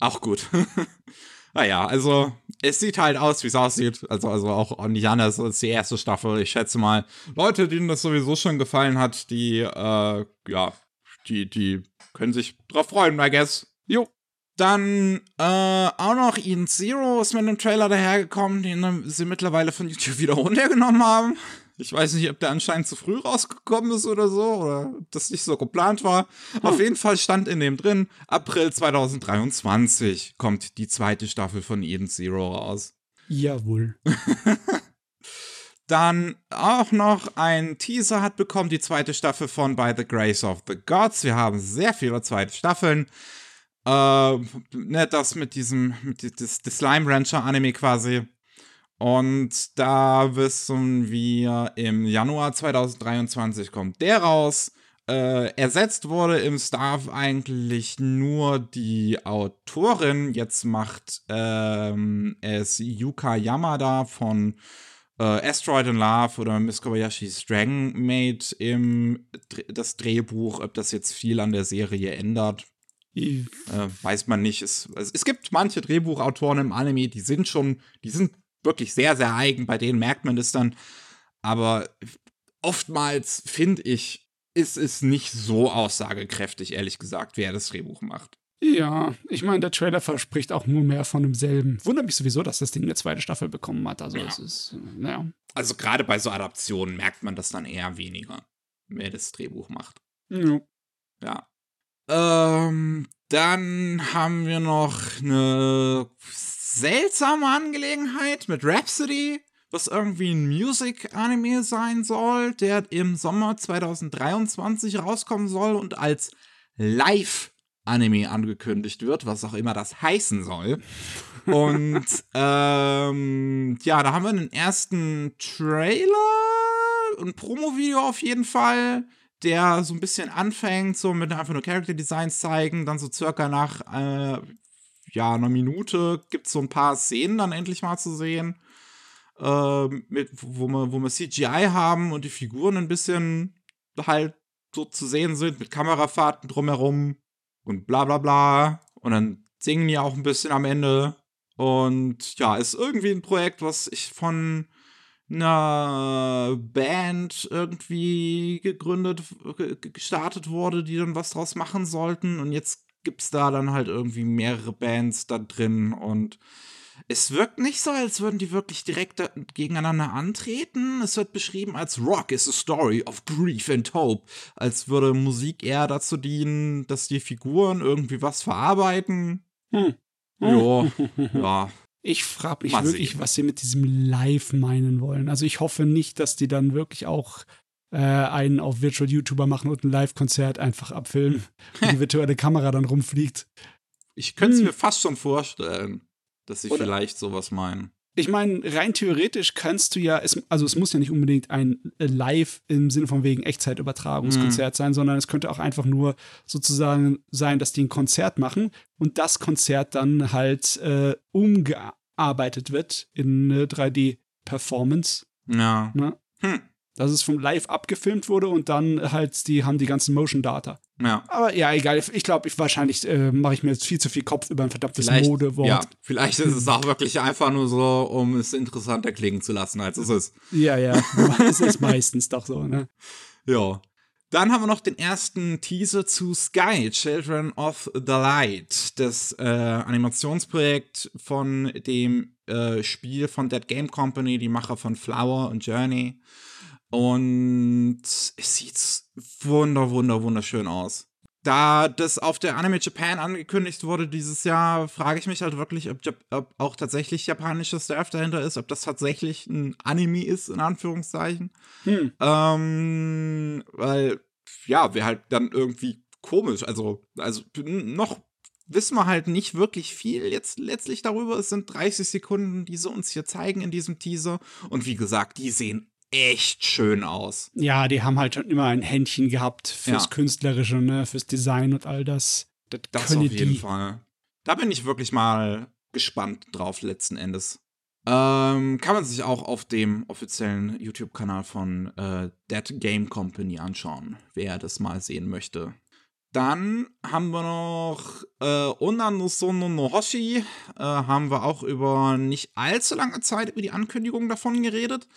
Auch gut. Naja, also es sieht halt aus, wie es aussieht. Also, also auch nicht anders als die erste Staffel. Ich schätze mal, Leute, denen das sowieso schon gefallen hat, die, äh, ja, die, die können sich drauf freuen, I guess. Jo. Dann äh, auch noch Eden Zero ist mit einem Trailer dahergekommen, den sie mittlerweile von YouTube wieder runtergenommen haben. Ich weiß nicht, ob der anscheinend zu früh rausgekommen ist oder so, oder ob das nicht so geplant war. Hm. Auf jeden Fall stand in dem drin, April 2023 kommt die zweite Staffel von Eden Zero raus. Jawohl. Dann auch noch ein Teaser hat bekommen, die zweite Staffel von By the Grace of the Gods. Wir haben sehr viele zweite Staffeln. Äh, ne, das mit diesem, mit das, das Slime Rancher Anime quasi. Und da wissen wir, im Januar 2023 kommt der raus. Äh, ersetzt wurde im Staff eigentlich nur die Autorin. Jetzt macht ähm, es Yuka Yamada von äh, Asteroid in Love oder Miss Kobayashi's Dragon Maid im das Drehbuch. Ob das jetzt viel an der Serie ändert, äh, weiß man nicht. Es, es, es gibt manche Drehbuchautoren im Anime, die sind schon, die sind wirklich sehr, sehr eigen, bei denen merkt man das dann. Aber oftmals, finde ich, ist es nicht so aussagekräftig, ehrlich gesagt, wer das Drehbuch macht. Ja, ich meine, der Trailer verspricht auch nur mehr von demselben. Wundert mich sowieso, dass das Ding eine zweite Staffel bekommen hat. Also, ja. es ist, naja. Also, gerade bei so Adaptionen merkt man das dann eher weniger, wer das Drehbuch macht. Ja. Ja. Ähm, dann haben wir noch eine seltsame Angelegenheit mit Rhapsody, was irgendwie ein Music-Anime sein soll, der im Sommer 2023 rauskommen soll und als Live-Anime angekündigt wird, was auch immer das heißen soll. Und ähm, ja, da haben wir einen ersten Trailer, ein Promo-Video auf jeden Fall, der so ein bisschen anfängt, so mit einfach nur Character Designs zeigen, dann so circa nach äh, ja, einer Minute gibt es so ein paar Szenen dann endlich mal zu sehen, äh, mit, wo, wir, wo wir CGI haben und die Figuren ein bisschen halt so zu sehen sind, mit Kamerafahrten drumherum und bla bla bla. Und dann singen die auch ein bisschen am Ende. Und ja, ist irgendwie ein Projekt, was ich von einer Band irgendwie gegründet, gestartet wurde, die dann was draus machen sollten. Und jetzt gibt es da dann halt irgendwie mehrere Bands da drin und es wirkt nicht so, als würden die wirklich direkt gegeneinander antreten. Es wird beschrieben als Rock is a story of grief and hope. Als würde Musik eher dazu dienen, dass die Figuren irgendwie was verarbeiten. Hm. Ja, ja. Ich frage mich wirklich, was sie mit diesem Live meinen wollen. Also ich hoffe nicht, dass die dann wirklich auch äh, einen auf Virtual YouTuber machen und ein Live-Konzert einfach abfilmen, und die virtuelle Kamera dann rumfliegt. Ich könnte es hm. mir fast schon vorstellen dass sie Oder vielleicht sowas meinen. Ich meine, rein theoretisch kannst du ja, es, also es muss ja nicht unbedingt ein äh, Live im Sinne von wegen Echtzeitübertragungskonzert mhm. sein, sondern es könnte auch einfach nur sozusagen sein, dass die ein Konzert machen und das Konzert dann halt äh, umgearbeitet wird in eine 3D-Performance. Ja. Ne? Hm dass es vom Live abgefilmt wurde und dann halt, die haben die ganzen Motion Data. Ja. Aber ja, egal. Ich glaube, ich wahrscheinlich äh, mache ich mir jetzt viel zu viel Kopf über ein verdammtes vielleicht, Modewort. Ja, vielleicht ist es auch wirklich einfach nur so, um es interessanter klingen zu lassen, als es ist. Ja, ja. es ist meistens doch so, ne? Ja. Dann haben wir noch den ersten Teaser zu Sky, Children of the Light, das äh, Animationsprojekt von dem äh, Spiel von Dead Game Company, die Macher von Flower und Journey. Und es sieht wunder, wunder, wunderschön aus. Da das auf der Anime Japan angekündigt wurde dieses Jahr, frage ich mich halt wirklich, ob, ob auch tatsächlich japanischer Staff dahinter ist, ob das tatsächlich ein Anime ist, in Anführungszeichen. Hm. Ähm, weil, ja, wäre halt dann irgendwie komisch. Also, also noch wissen wir halt nicht wirklich viel jetzt letztlich darüber. Es sind 30 Sekunden, die sie uns hier zeigen in diesem Teaser. Und wie gesagt, die sehen echt schön aus. Ja, die haben halt schon immer ein Händchen gehabt fürs ja. Künstlerische, ne, fürs Design und all das. Das, das auf jeden die. Fall. Da bin ich wirklich mal gespannt drauf, letzten Endes. Ähm, kann man sich auch auf dem offiziellen YouTube-Kanal von äh, Dead Game Company anschauen, wer das mal sehen möchte. Dann haben wir noch äh, Onanusono no Hoshi. Äh, haben wir auch über nicht allzu lange Zeit über die Ankündigung davon geredet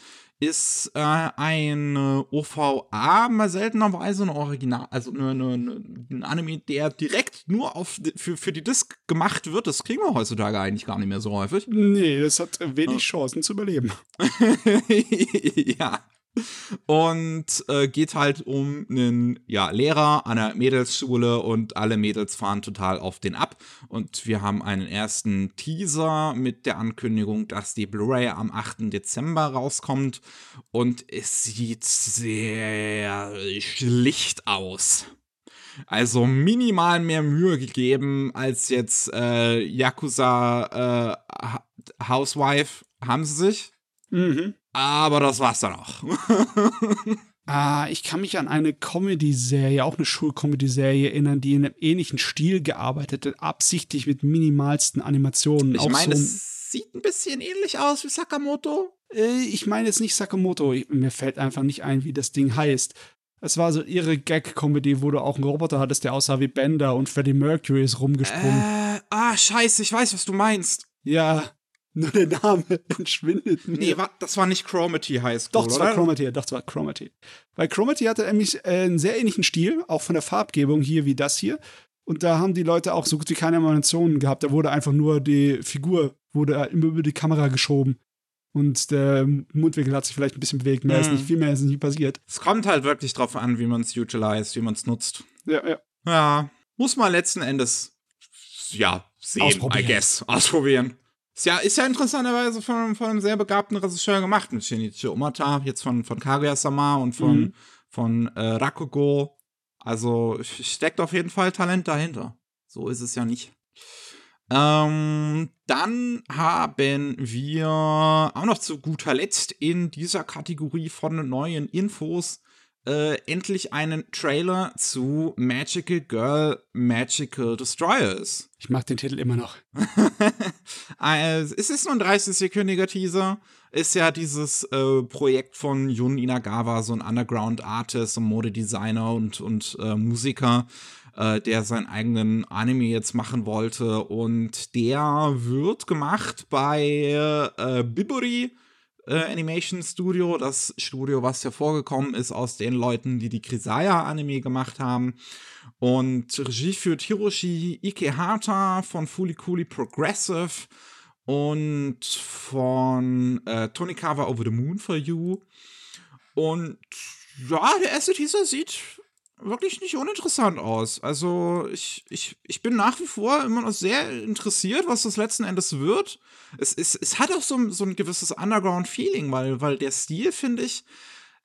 ist äh, ein OVA mal seltenerweise ein Original, also eine, eine, ein Anime, der direkt nur auf, für, für die Disc gemacht wird. Das kriegen wir heutzutage eigentlich gar nicht mehr so häufig. Nee, das hat wenig Chancen zu überleben. ja. Und äh, geht halt um einen ja, Lehrer an der Mädelsschule und alle Mädels fahren total auf den ab. Und wir haben einen ersten Teaser mit der Ankündigung, dass die Blu-ray am 8. Dezember rauskommt. Und es sieht sehr schlicht aus. Also minimal mehr Mühe gegeben als jetzt äh, Yakuza äh, Housewife haben sie sich. Mhm. Aber das war's dann auch. ah, ich kann mich an eine Comedy-Serie, auch eine Schul-Comedy-Serie erinnern, die in einem ähnlichen Stil gearbeitet hat, absichtlich mit minimalsten Animationen. Ich meine, so es sieht ein bisschen ähnlich aus wie Sakamoto. Äh, ich meine jetzt nicht Sakamoto, ich, mir fällt einfach nicht ein, wie das Ding heißt. Es war so ihre Gag-Comedy, wo du auch einen Roboter hattest, der aussah wie Bender und Freddie Mercury ist rumgesprungen. Äh, ah, scheiße, ich weiß, was du meinst. Ja, nur der Name entschwindet mir. Nee, war, das war nicht Chromity High School, Doch, es war Chromity, doch, es war Chromity. Weil Chromity hatte nämlich äh, einen sehr ähnlichen Stil, auch von der Farbgebung hier wie das hier. Und da haben die Leute auch so gut wie keine Animationen gehabt. Da wurde einfach nur die Figur, wurde immer über die Kamera geschoben. Und der Mundwinkel hat sich vielleicht ein bisschen bewegt. Mehr mm. ist hm. nicht, viel mehr ist nicht passiert. Es kommt halt wirklich drauf an, wie man es utilized, wie man es nutzt. Ja, ja. Ja, muss man letzten Endes, ja, sehen, I guess. Ausprobieren. Ist ja, ist ja interessanterweise von, von einem sehr begabten Regisseur gemacht, mit Shinichi Umata, jetzt von, von Kaguya-sama und von, mhm. von äh, Rakugo. Also steckt auf jeden Fall Talent dahinter. So ist es ja nicht. Ähm, dann haben wir auch noch zu guter Letzt in dieser Kategorie von neuen Infos äh, endlich einen Trailer zu Magical Girl Magical Destroyers. Ich mag den Titel immer noch. also, es ist nur ein 30-sekündiger Teaser. Ist ja dieses äh, Projekt von Jun Inagawa, so ein Underground-Artist und Modedesigner und, und äh, Musiker, äh, der seinen eigenen Anime jetzt machen wollte. Und der wird gemacht bei äh, Biburi äh, Animation Studio, das Studio, was hervorgekommen ist aus den Leuten, die die Krisaya-Anime gemacht haben. Und Regie führt Hiroshi Ikehata von Fulikuli Progressive und von äh, Tonikawa Over the Moon for You. Und ja, der erste Teaser sieht wirklich nicht uninteressant aus. Also ich, ich, ich bin nach wie vor immer noch sehr interessiert, was das letzten Endes wird. Es, es, es hat auch so, so ein gewisses Underground-Feeling, weil, weil der Stil, finde ich,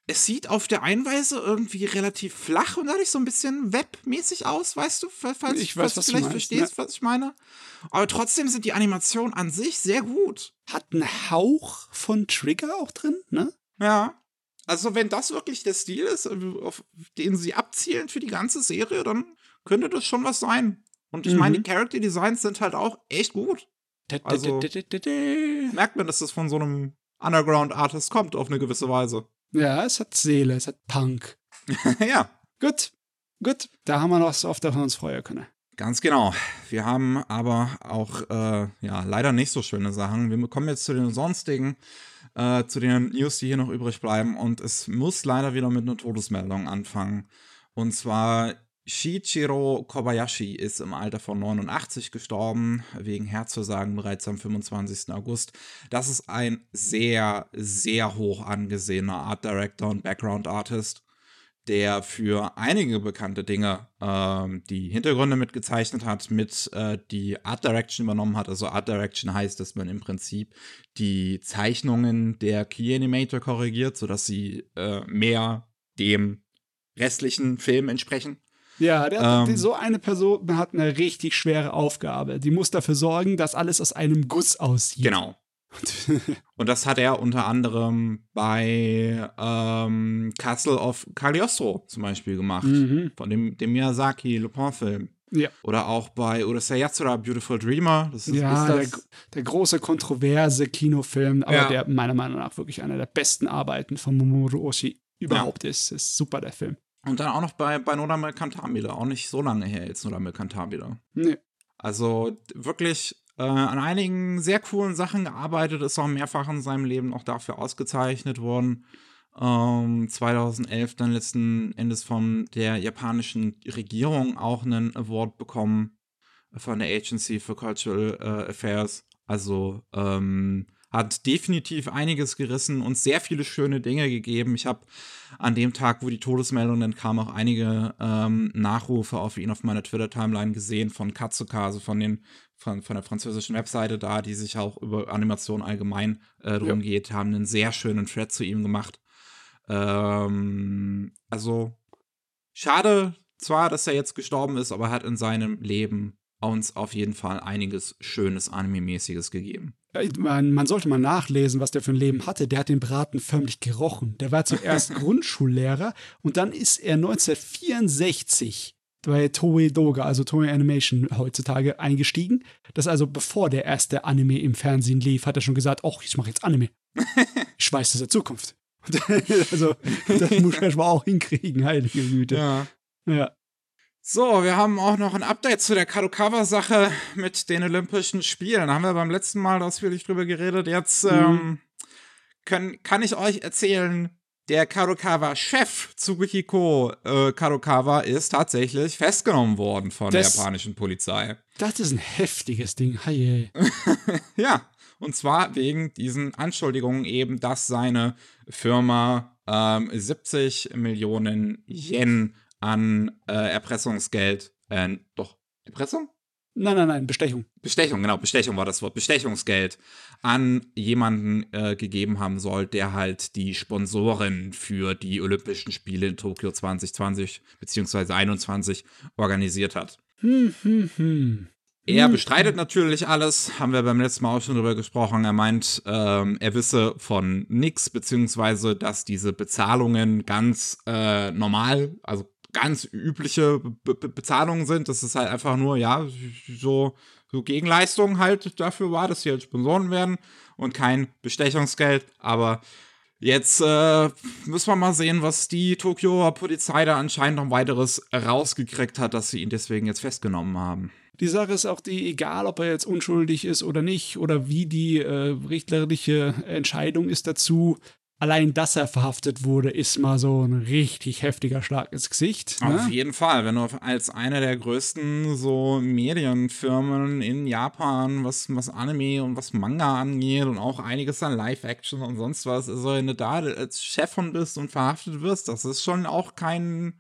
es sieht auf der einen Weise irgendwie relativ flach und dadurch so ein bisschen webmäßig aus, weißt du? Falls, ich weiß, falls du vielleicht du verstehst, ja. was ich meine. Aber trotzdem sind die Animationen an sich sehr gut. Hat einen Hauch von Trigger auch drin, ne? Ja. Also, wenn das wirklich der Stil ist, auf den sie abzielen für die ganze Serie, dann könnte das schon was sein. Und ich Mhm. meine, die Character Designs sind halt auch echt gut. Also- Merkt man, dass das von so einem Underground-Artist kommt, auf eine gewisse Weise. Ja, es hat Seele, es hat Punk. ja, Gut, gut, da haben wir noch so oft, dass wir uns freuen können. ganz genau. Wir haben aber auch, äh, ja, leider nicht so schöne Sachen. Wir kommen jetzt zu den sonstigen, äh, zu den News, die hier noch übrig bleiben. Und es muss leider wieder mit einer Todesmeldung anfangen. Und zwar Shichiro Kobayashi ist im Alter von 89 gestorben, wegen Herzversagen bereits am 25. August. Das ist ein sehr, sehr hoch angesehener Art Director und Background Artist, der für einige bekannte Dinge ähm, die Hintergründe mitgezeichnet hat, mit äh, die Art Direction übernommen hat. Also Art Direction heißt, dass man im Prinzip die Zeichnungen der Key Animator korrigiert, sodass sie äh, mehr dem restlichen Film entsprechen. Ja, der hat, Ähm. die, so eine Person hat eine richtig schwere Aufgabe. Die muss dafür sorgen, dass alles aus einem Guss aussieht. Genau. Und das hat er unter anderem bei ähm, Castle of Cagliostro zum Beispiel gemacht. mhm. Von dem, dem Miyazaki Lupin-Film. Ja. Oder auch bei Urusei Yatsura Beautiful Dreamer. Das ist, Ja, ist der, das, der große kontroverse Kinofilm, aber Ja. der meiner Meinung nach wirklich einer der besten Arbeiten von Mamoru Oshii überhaupt ist. Ist super, der Film. Und dann auch noch bei, bei Nodamel Cantabile. Auch nicht so lange her jetzt Nodamel Cantabile. Nee. Also wirklich äh, an einigen sehr coolen Sachen gearbeitet, ist auch mehrfach in seinem Leben auch dafür ausgezeichnet worden. Ähm, 2011 dann letzten Endes von der japanischen Regierung auch einen Award bekommen von der Agency for Cultural äh, Affairs. Also ähm, hat definitiv einiges gerissen und sehr viele schöne Dinge gegeben. Ich habe an dem Tag, wo die Todesmeldung dann kam, auch einige ähm, Nachrufe auf ihn auf meiner Twitter-Timeline gesehen von Katsuka, also von, den, von, von der französischen Webseite da, die sich auch über Animation allgemein äh, drum geht, haben einen sehr schönen Thread zu ihm gemacht. Ähm, also schade zwar, dass er jetzt gestorben ist, aber er hat in seinem Leben uns auf jeden Fall einiges Schönes Anime-mäßiges gegeben. Man, man sollte mal nachlesen, was der für ein Leben hatte. Der hat den Braten förmlich gerochen. Der war zuerst Grundschullehrer und dann ist er 1964 bei Toei Doga, also Toei Animation heutzutage, eingestiegen. Das ist also bevor der erste Anime im Fernsehen lief, hat er schon gesagt, ach, ich mache jetzt Anime. ich weiß, das ist der Zukunft. also, das muss man mal auch hinkriegen, heilige Güte. Ja. Ja. So, wir haben auch noch ein Update zu der Kadokawa-Sache mit den Olympischen Spielen. Da haben wir beim letzten Mal ausführlich drüber geredet. Jetzt ähm, können, kann ich euch erzählen, der Kadokawa-Chef Tsukuhiko äh, Kadokawa ist tatsächlich festgenommen worden von Das- der japanischen Polizei. Das ist ein heftiges Ding. Hey, Ja, und zwar wegen diesen Anschuldigungen eben, dass seine Firma ähm, 70 Millionen Yen an äh, Erpressungsgeld, äh, doch, Erpressung? Nein, nein, nein, Bestechung. Bestechung, genau, Bestechung war das Wort, Bestechungsgeld an jemanden äh, gegeben haben soll, der halt die Sponsoren für die Olympischen Spiele in Tokio 2020 bzw. 2021 organisiert hat. Hm, hm, hm. Er Hm. bestreitet natürlich alles, haben wir beim letzten Mal auch schon drüber gesprochen. Er meint, ähm, er wisse von nix, beziehungsweise dass diese Bezahlungen ganz äh, normal, also ganz übliche Be Be Bezahlungen sind. Das ist halt einfach nur, ja, so, so Gegenleistung halt dafür war, dass sie halt Sponsoren werden und kein Bestechungsgeld. Aber Jetzt äh, müssen wir mal sehen, was die Tokioer Polizei da anscheinend noch weiteres rausgekriegt hat, dass sie ihn deswegen jetzt festgenommen haben. Die Sache ist auch die, egal ob er jetzt unschuldig ist oder nicht, oder wie die äh, richterliche Entscheidung ist dazu, allein, dass er verhaftet wurde, ist mal so ein richtig heftiger Schlag ins Gesicht. Ne? Auf jeden Fall, wenn du als eine der größten so Medienfirmen in Japan, was, was Anime und was Manga angeht und auch einiges an Live-Action und sonst was, also wenn du da als Chef von bist und verhaftet wirst, das ist schon auch kein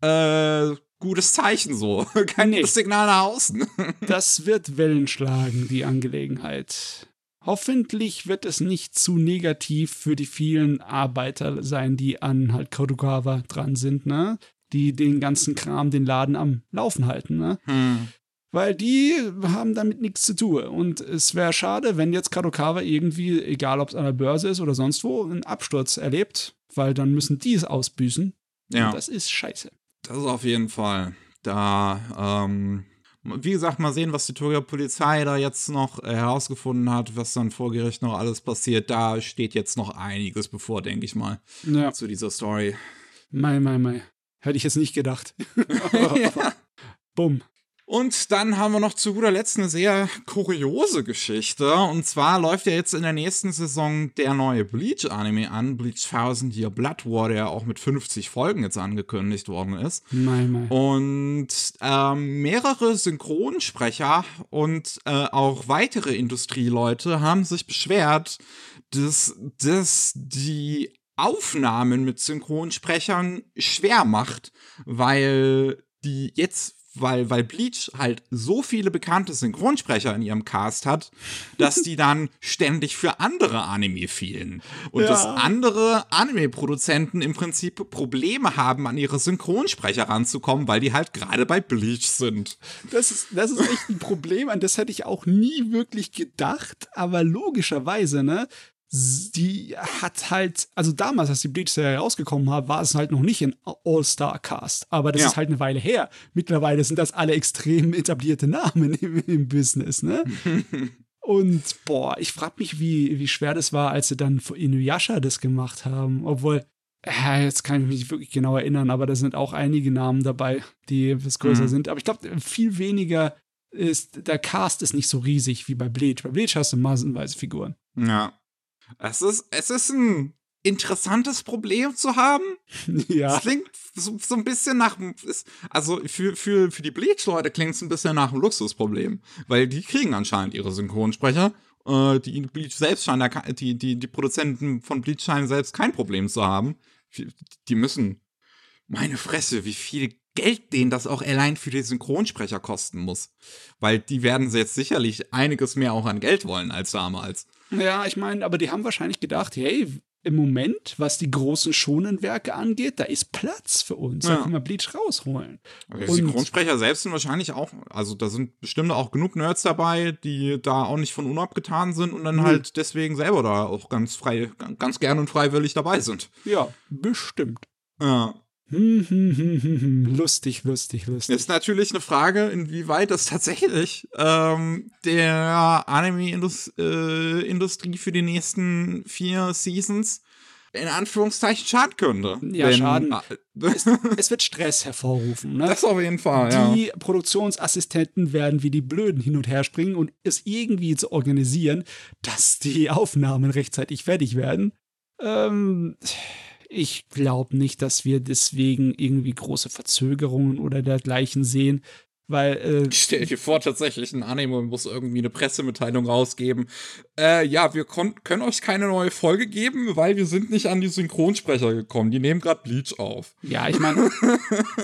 äh, gutes Zeichen so. Kein nee. gutes Signal nach außen. das wird Wellen schlagen, die Angelegenheit. Hoffentlich wird es nicht zu negativ für die vielen Arbeiter sein, die an halt Kadokawa dran sind, ne? Die den ganzen Kram, den Laden am Laufen halten, ne? Hm. Weil die haben damit nichts zu tun. Und es wäre schade, wenn jetzt Kadokawa irgendwie, egal ob es an der Börse ist oder sonst wo, einen Absturz erlebt, weil dann müssen die es ausbüßen. Ja. Und das ist scheiße. Das ist auf jeden Fall. Da, ähm, wie gesagt, mal sehen, was die Tokio Polizei da jetzt noch äh, herausgefunden hat, was dann vor Gericht noch alles passiert. Da steht jetzt noch einiges bevor, denke ich mal, ja. zu dieser Story. Mei, mei, mei. Hätte ich jetzt nicht gedacht. ja. Bumm. Und dann haben wir noch zu guter Letzt eine sehr kuriose Geschichte. Und zwar läuft ja jetzt in der nächsten Saison der neue Bleach-Anime an, Bleach Thousand Year Blood War, der auch mit 50 Folgen jetzt angekündigt worden ist. Nein, nein. Und äh, mehrere Synchronsprecher und äh, auch weitere Industrieleute haben sich beschwert, dass, dass die Aufnahmen mit Synchronsprechern schwer macht, weil die jetzt weil, weil Bleach halt so viele bekannte Synchronsprecher in ihrem Cast hat, dass die dann ständig für andere Anime fielen. Und ja. dass andere Anime-Produzenten im Prinzip Probleme haben, an ihre Synchronsprecher ranzukommen, weil die halt gerade bei Bleach sind. Das ist, das ist echt ein Problem, an das hätte ich auch nie wirklich gedacht, aber logischerweise, ne? Die hat halt, also damals, als die Bleach-Serie rausgekommen war, war es halt noch nicht ein All-Star-Cast. Aber das ja. ist halt eine Weile her. Mittlerweile sind das alle extrem etablierte Namen im, im Business, ne? Und boah, ich frag mich, wie, wie schwer das war, als sie dann für Inuyasha das gemacht haben. Obwohl, äh, jetzt kann ich mich nicht wirklich genau erinnern, aber da sind auch einige Namen dabei, die etwas größer mhm. sind. Aber ich glaube, viel weniger ist, der Cast ist nicht so riesig wie bei Bleach. Bei Bleach hast du massenweise Figuren. Ja. Es ist, es ist ein interessantes Problem zu haben. Ja. Es klingt so, so ein bisschen nach, also für, für, für die Bleach-Leute klingt es ein bisschen nach einem Luxusproblem, weil die kriegen anscheinend ihre Synchronsprecher. Äh, die Bleach selbst scheinen, die, die, die Produzenten von Bleach scheinen selbst kein Problem zu haben. Die müssen, meine Fresse, wie viel Geld denen das auch allein für die Synchronsprecher kosten muss. Weil die werden jetzt sicherlich einiges mehr auch an Geld wollen als damals. Ja, ich meine, aber die haben wahrscheinlich gedacht, hey, im Moment, was die großen Schonenwerke angeht, da ist Platz für uns. Ja. Da können wir Bleach rausholen. Aber die Synchronsprecher selbst sind wahrscheinlich auch, also da sind bestimmt auch genug Nerds dabei, die da auch nicht von unabgetan sind und dann mhm. halt deswegen selber da auch ganz frei, ganz gern und freiwillig dabei sind. Ja, bestimmt. Ja. lustig, lustig, lustig. Ist natürlich eine Frage, inwieweit das tatsächlich ähm, der Anime-Industrie äh, für die nächsten vier Seasons in Anführungszeichen schaden könnte. Ja, Wenn, schaden. Äh, es, es, wird Stress hervorrufen. Ne? Das auf jeden Fall, Die ja. Produktionsassistenten werden wie die Blöden hin und her springen und es irgendwie zu organisieren, dass die Aufnahmen rechtzeitig fertig werden. Ähm ich glaube nicht, dass wir deswegen irgendwie große Verzögerungen oder dergleichen sehen. Weil, äh, ich stell dir vor, tatsächlich ein Anime muss irgendwie eine Pressemitteilung rausgeben. Äh, ja, wir können euch keine neue Folge geben, weil wir sind nicht an die Synchronsprecher gekommen. Die nehmen gerade Bleach auf. Ja, ich meine,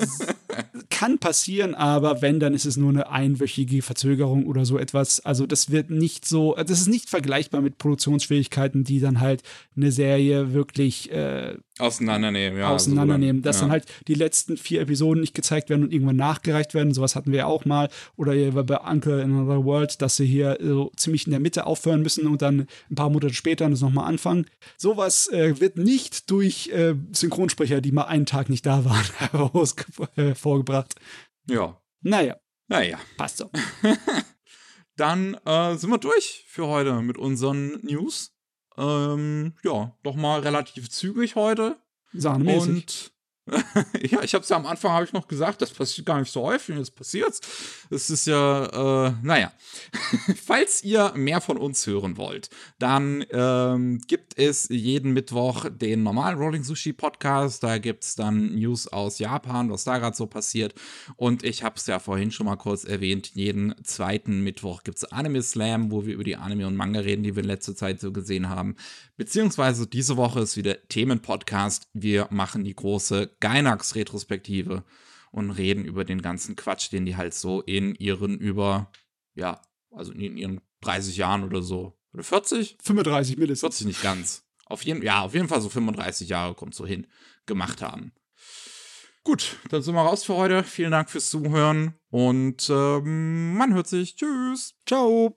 kann passieren, aber wenn, dann ist es nur eine einwöchige Verzögerung oder so etwas. Also das wird nicht so, das ist nicht vergleichbar mit Produktionsschwierigkeiten, die dann halt eine Serie wirklich äh, Auseinandernehmen, ja. Auseinandernehmen, dass ja. dann halt die letzten vier Episoden nicht gezeigt werden und irgendwann nachgereicht werden. Sowas hatten wir ja auch mal. Oder bei Uncle in Another World, dass sie hier so ziemlich in der Mitte aufhören müssen und dann ein paar Monate später das nochmal anfangen. Sowas äh, wird nicht durch äh, Synchronsprecher, die mal einen Tag nicht da waren, hervorgebracht. Ja. Naja. Naja. Passt so. dann äh, sind wir durch für heute mit unseren News. Ähm, ja, doch mal relativ zügig heute. Sahnemäßig. Und ja, ich habe es ja am Anfang, ich noch gesagt, das passiert gar nicht so häufig, das passiert. Es ist ja, äh, naja. Falls ihr mehr von uns hören wollt, dann ähm, gibt es jeden Mittwoch den normalen Rolling Sushi Podcast. Da gibt es dann News aus Japan, was da gerade so passiert. Und ich habe es ja vorhin schon mal kurz erwähnt, jeden zweiten Mittwoch gibt es Anime Slam, wo wir über die Anime und Manga reden, die wir in letzter Zeit so gesehen haben. Beziehungsweise diese Woche ist wieder Themenpodcast. Wir machen die große Gainax-Retrospektive und reden über den ganzen Quatsch, den die halt so in ihren über, ja, also in ihren 30 Jahren oder so, oder 40? 35 mindestens. 40 nicht ganz. Auf jeden, ja, auf jeden Fall so 35 Jahre kommt so hin, gemacht haben. Gut, dann sind wir raus für heute. Vielen Dank fürs Zuhören und ähm, man hört sich. Tschüss. Ciao.